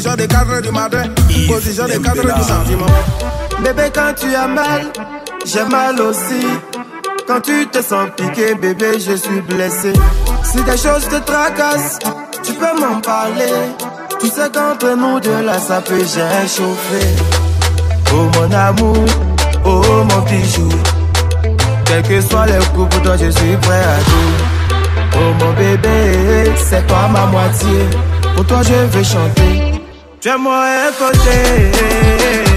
position de 4h du matin, position de 4h du sentiment. Bébé, quand tu as mal, j'ai mal aussi. Quand tu te sens piqué, bébé, je suis blessé. Si des choses te tracassent, tu peux m'en parler. Tu sais qu'entre nous deux là, ça peut j'ai chauffé. Oh mon amour, oh mon bijou. Quel que soit le coup pour toi, je suis prêt à tout. Oh mon bébé, c'est toi ma moitié. Pour toi, je veux chanter. Tu es moi un côté.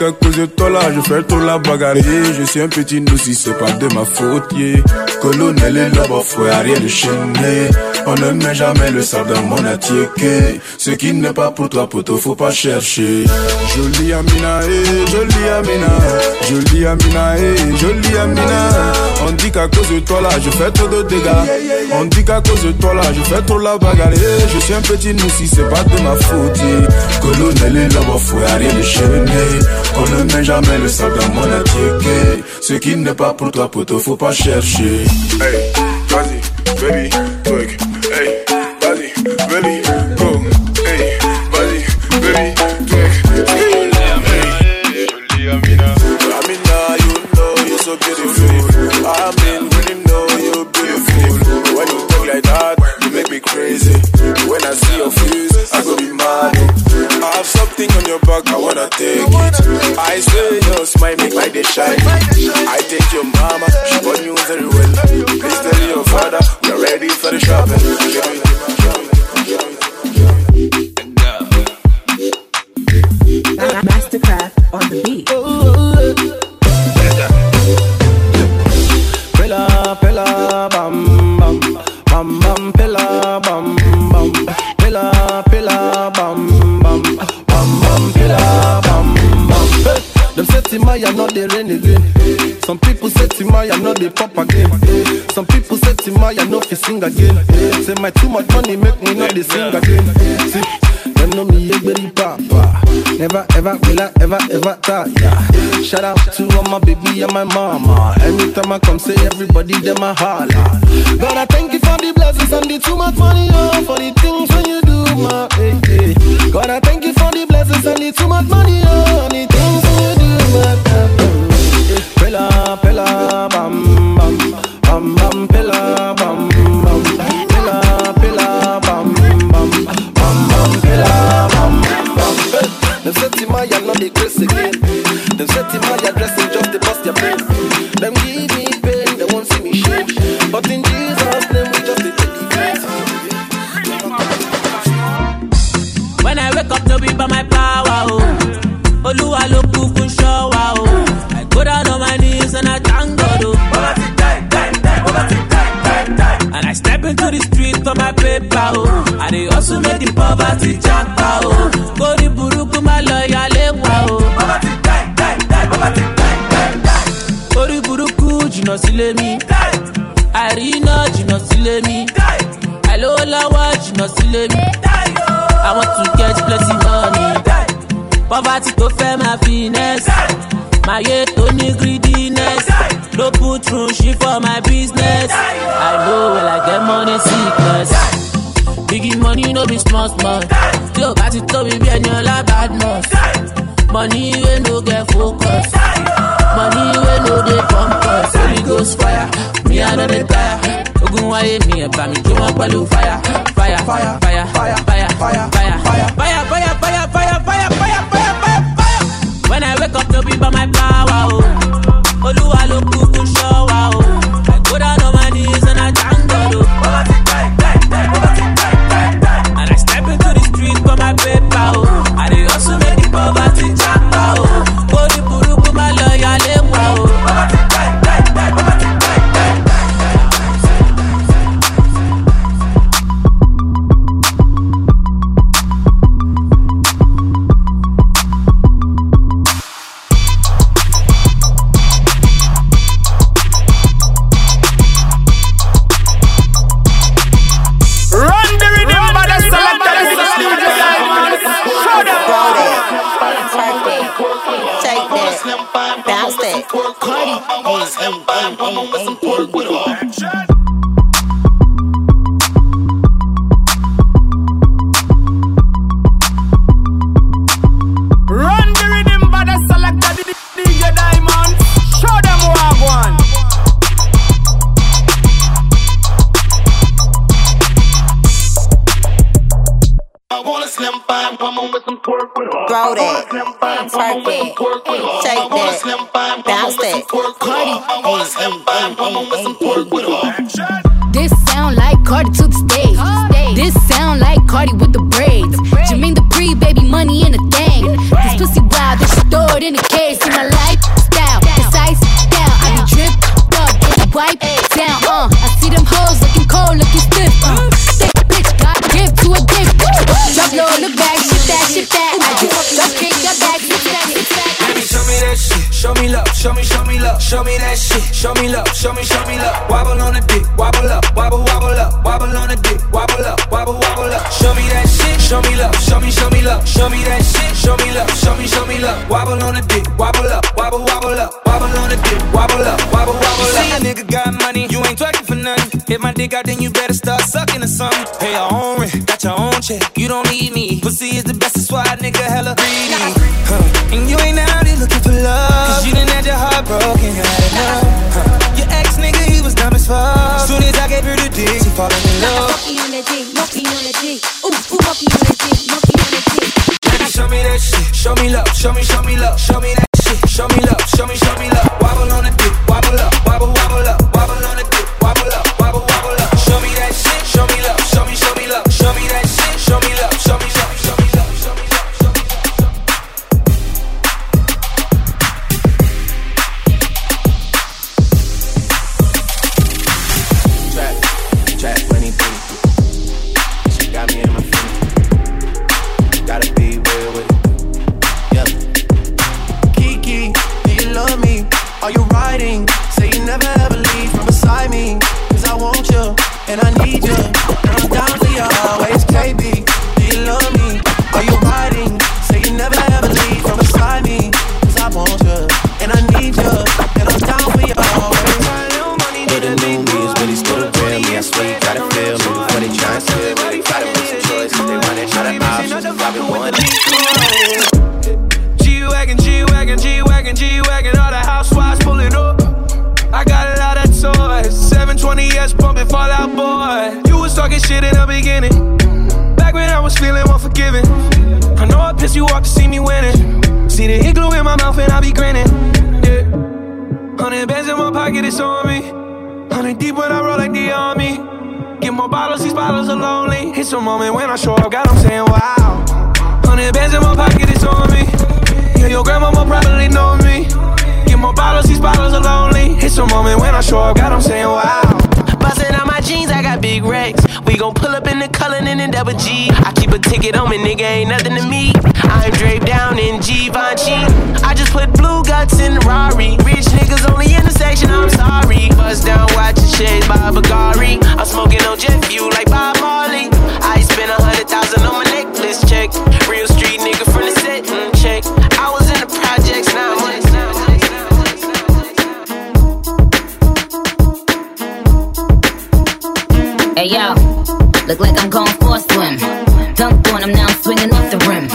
Dit qu'à de toi là, je fais trop la bagarre. Je suis un petit nous si c'est pas de ma faute. Yeah. Colonel et là-bas, faut rien de chaîner. On ne met jamais le sable dans mon attiéké. Ce qui n'est pas pour toi, poteau, faut pas chercher. Jolie Amina, eh, jolie Amina, jolie Amina, eh, jolie Amina. On dit qu'à cause de toi là, je fais trop de dégâts. On dit qu'à cause de toi là, je fais trop la bagarre. Je suis un petit nous si c'est pas de ma faute. Colonel et là-bas, faut rien de ne met jamais le sable dans mon attiéké. Ce qui n'est pas pour toi, poteau, faut pas chercher. Hey, vas-y, baby, your back, I wanna take it. I say your smile make my day shine. I take your mama, she got you very well. Please tell your father, we're ready for the shopping. Timaya not the rain again. Some people say Timaya not the pop again. Some people say Timaya not the sing again. Say my too much money make me not the sing again. See, them know me every papa. Never ever will I ever ever tire. Shout out to all my baby and my mama. Anytime I come say everybody them a holla. God I thank you for the blessings and the too much money oh, for the things when you do my. Hey, hey. God I thank you for the blessings and the too much money oh, and the me to the street on my paper, oh. I dey also make the poverty japa, oh. Kori burúkú ma lọ ya léwa, oh. Poverty die, die, die, poverty die, die, die. Kori burúkú jìnnà sílé mi. Àríná jìnnà sílé mi. Àìlówó lọ́wọ́ jìnnà sílé mi. Oh. I want to get plenty money. Poverty tó fẹ́ máa fi nẹ́ẹ̀sì maye tó ní greediness no put rushi for my business i know well i get money sickness biggie money no be small small tí o bá ti tóbi bí ẹni ọlá badmus money wey no get focus money wey no dey compass holy ghost fire Me i no dey tire ogun wáyé mi ẹ̀bà mi jó wọn pẹ̀lú fire fire fire fire fire fire fire fire fire. Talking shit in the beginning, back when I was feeling unforgiving. I know I pissed you off to see me winning. See the hit glue in my mouth and I be grinning. Yeah. Hundred bands in my pocket, it's on me. Hundred deep when I roll like the army. Get more bottles, these bottles are lonely. It's a moment when I show up, God, I'm saying wow. Hundred bands in my pocket, it's on me. Yeah, your grandma will probably know me. Get more bottles, these bottles are lonely. It's a moment when I show up, God, I'm saying wow. Bustin' out my jeans, I got big racks. We gon' pull up in the Cullinan and double G. I keep a ticket on me, nigga, ain't nothing to me. I'm draped down in Givenchy. I just put blue guts in the Rari. Rich niggas only in the section, I'm sorry. Bust down, watching shades by Bagari. I'm smoking on jet fuel like Bob Marley. I spent a hundred thousand on my necklace, check. Real street nigga from the set, mm, check. I was in the projects, now I'm Hey yo, look like I'm going for a swim. Dunked on him, now I'm swinging off the rim.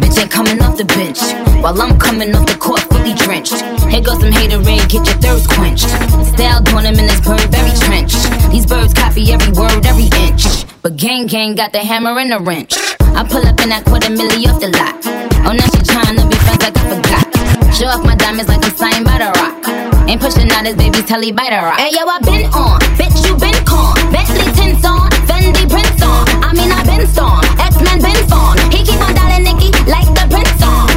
Bitch ain't coming off the bench. While I'm coming off the court fully drenched. Here goes some hater rain, get your thirst quenched. Style on him in this bird very trench. These birds copy every word, every inch. But gang gang got the hammer and the wrench. I pull up in that quarter milli off the lot. Oh, now she tryna be friends like I forgot. Show off my diamonds like I'm signed by the rock. Ain't pushing out his baby's telly by the rock. Hey yo, I been on, bitch you been con. Bentley tints on, Fendi prints on. I mean I've been storm, X-Men been fawn. He keep on dialing Nicky like the prince on.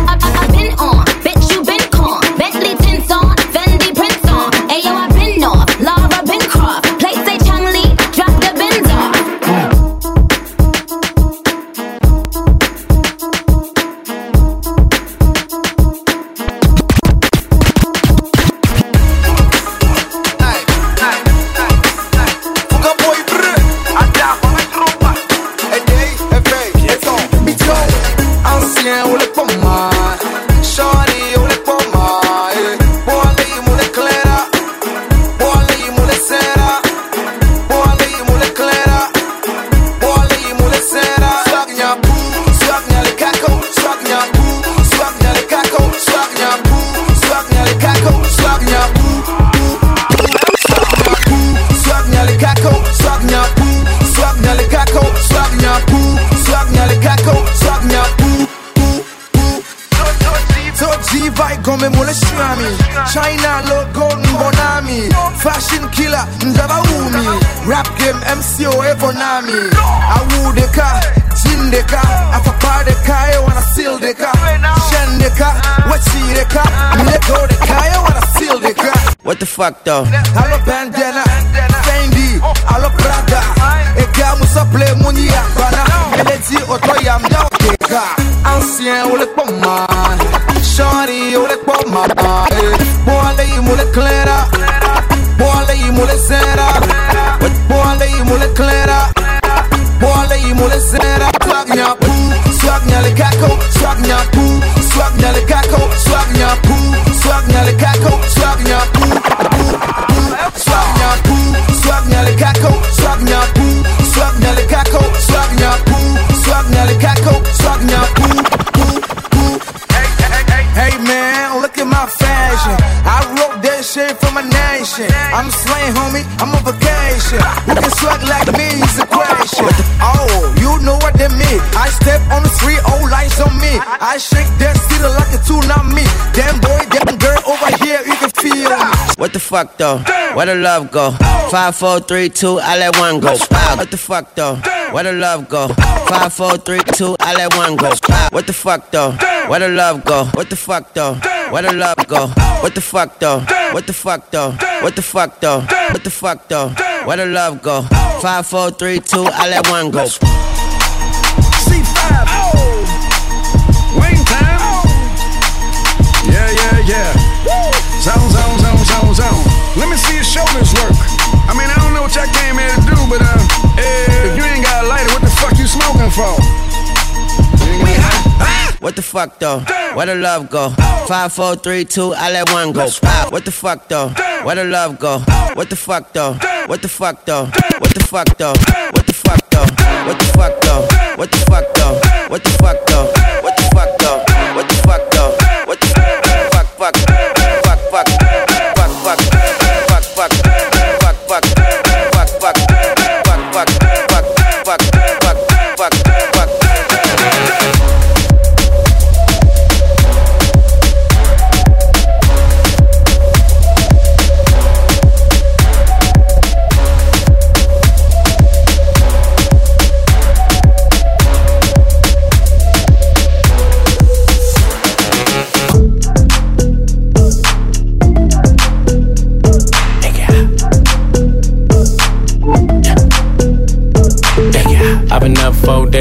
Come mule shami China logo mbonami Fashion killer ndaba umi Rap game MCO ever nami. Awudeka, jindeka Afapadeka, I wanna seal deka. Shendeka, wachireka Mileko deka, I wanna seal deka. What the fuck though? Alo bandana, Fendi, alo Prada. Ega musa play muni What the fuck though? Where the love go? Five, four, three, two, I let one go. What the fuck though? Where the love go? Five, four, three, two, I let one go. What the fuck though? Where the love go? What the fuck though? Where the love go? What the fuck though? What the fuck though? What the fuck though? What the fuck though? Where the love go? Five, four, three, two, I let one go. C5. Oh. Wayne time. Yeah, yeah, yeah. Zone, zone, zone, zone. Let me see your shoulders work. I mean, I don't know what y'all came here to do, but uh, if you ain't got a lighter, what the fuck you smoking for? What the fuck though? Where the love go? Five, four, three, two, I let one go. Wow. What the fuck though? Where the love go? What the fuck though? What the fuck though? What the fuck though? What the fuck though? What the fuck though? What the fuck though? What the fuck though? What the fuck though? What the fuck though?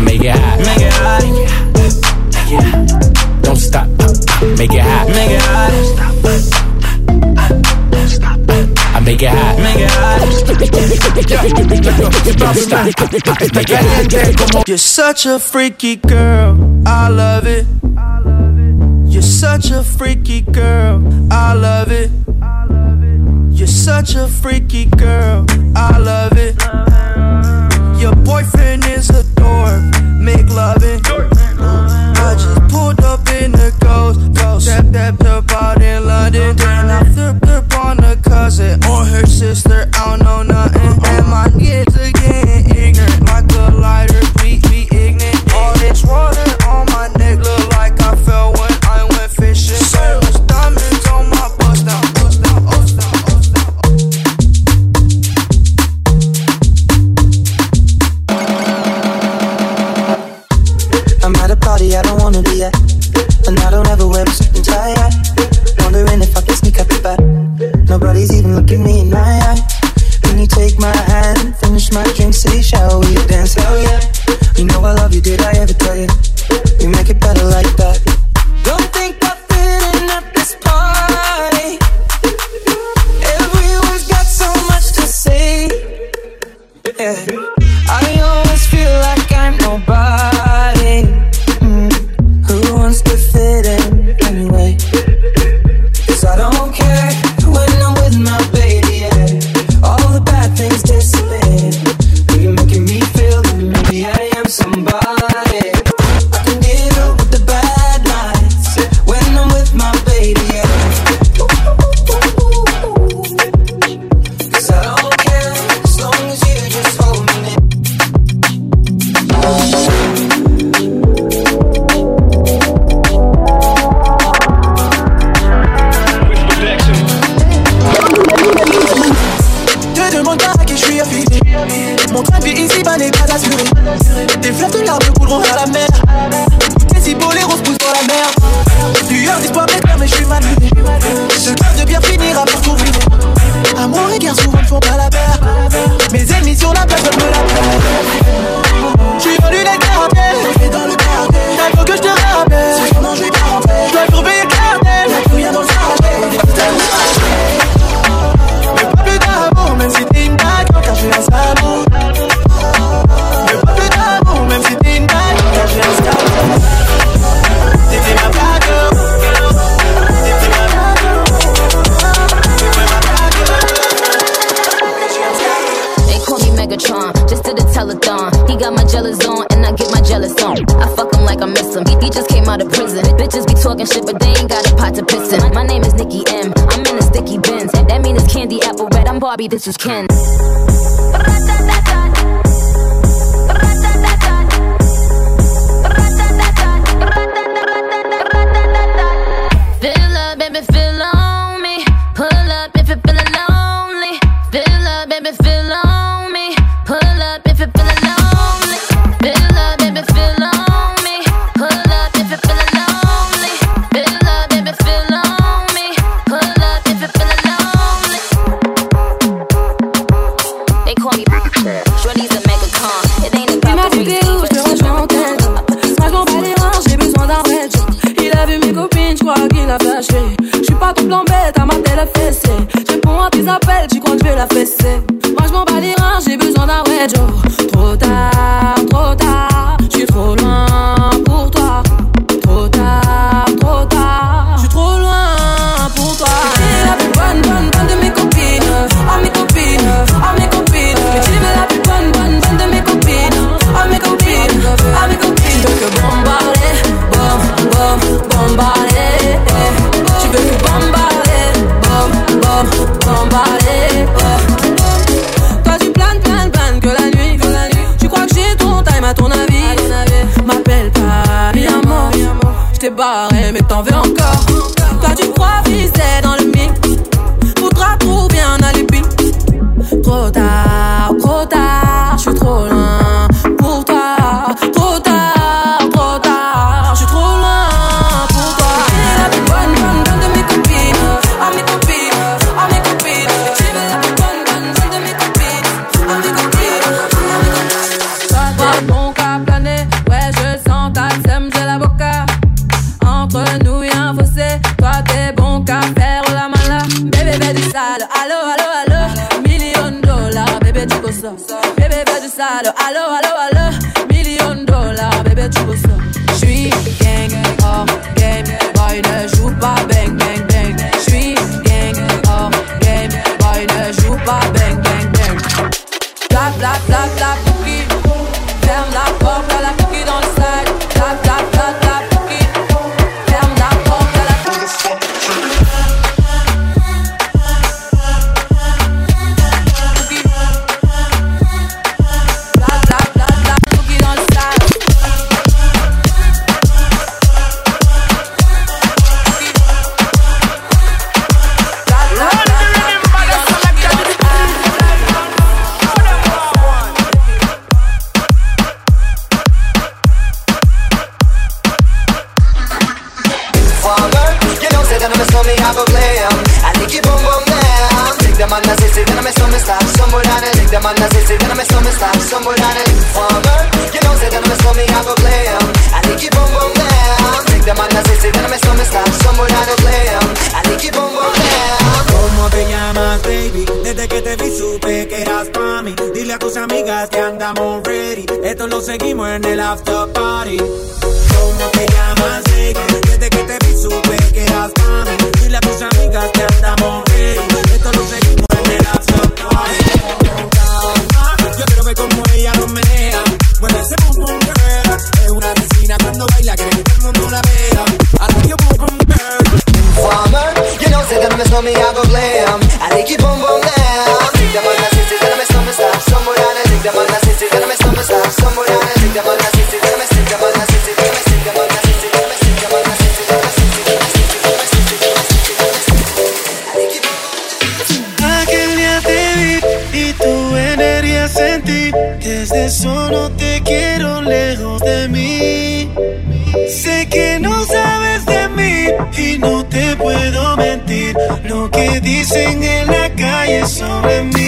I make it hot. Make it hot. Make it hot. Don't stop. Make it hot. Make it hot. I make it hot. Make it hot. You're such a freaky girl, I love it. You're such a freaky girl, I love it. You're such a freaky girl, I love it. Your boyfriend is a dork, make loving. Uh, I just pulled up in the ghost, ghost. Stepped, stepped up out in London. Then I flipped up on a cousin or her sister, I don't know nothing. And my kids are getting ignorant, like a lighter, This is Ken. que dicen en la calle sobre mí.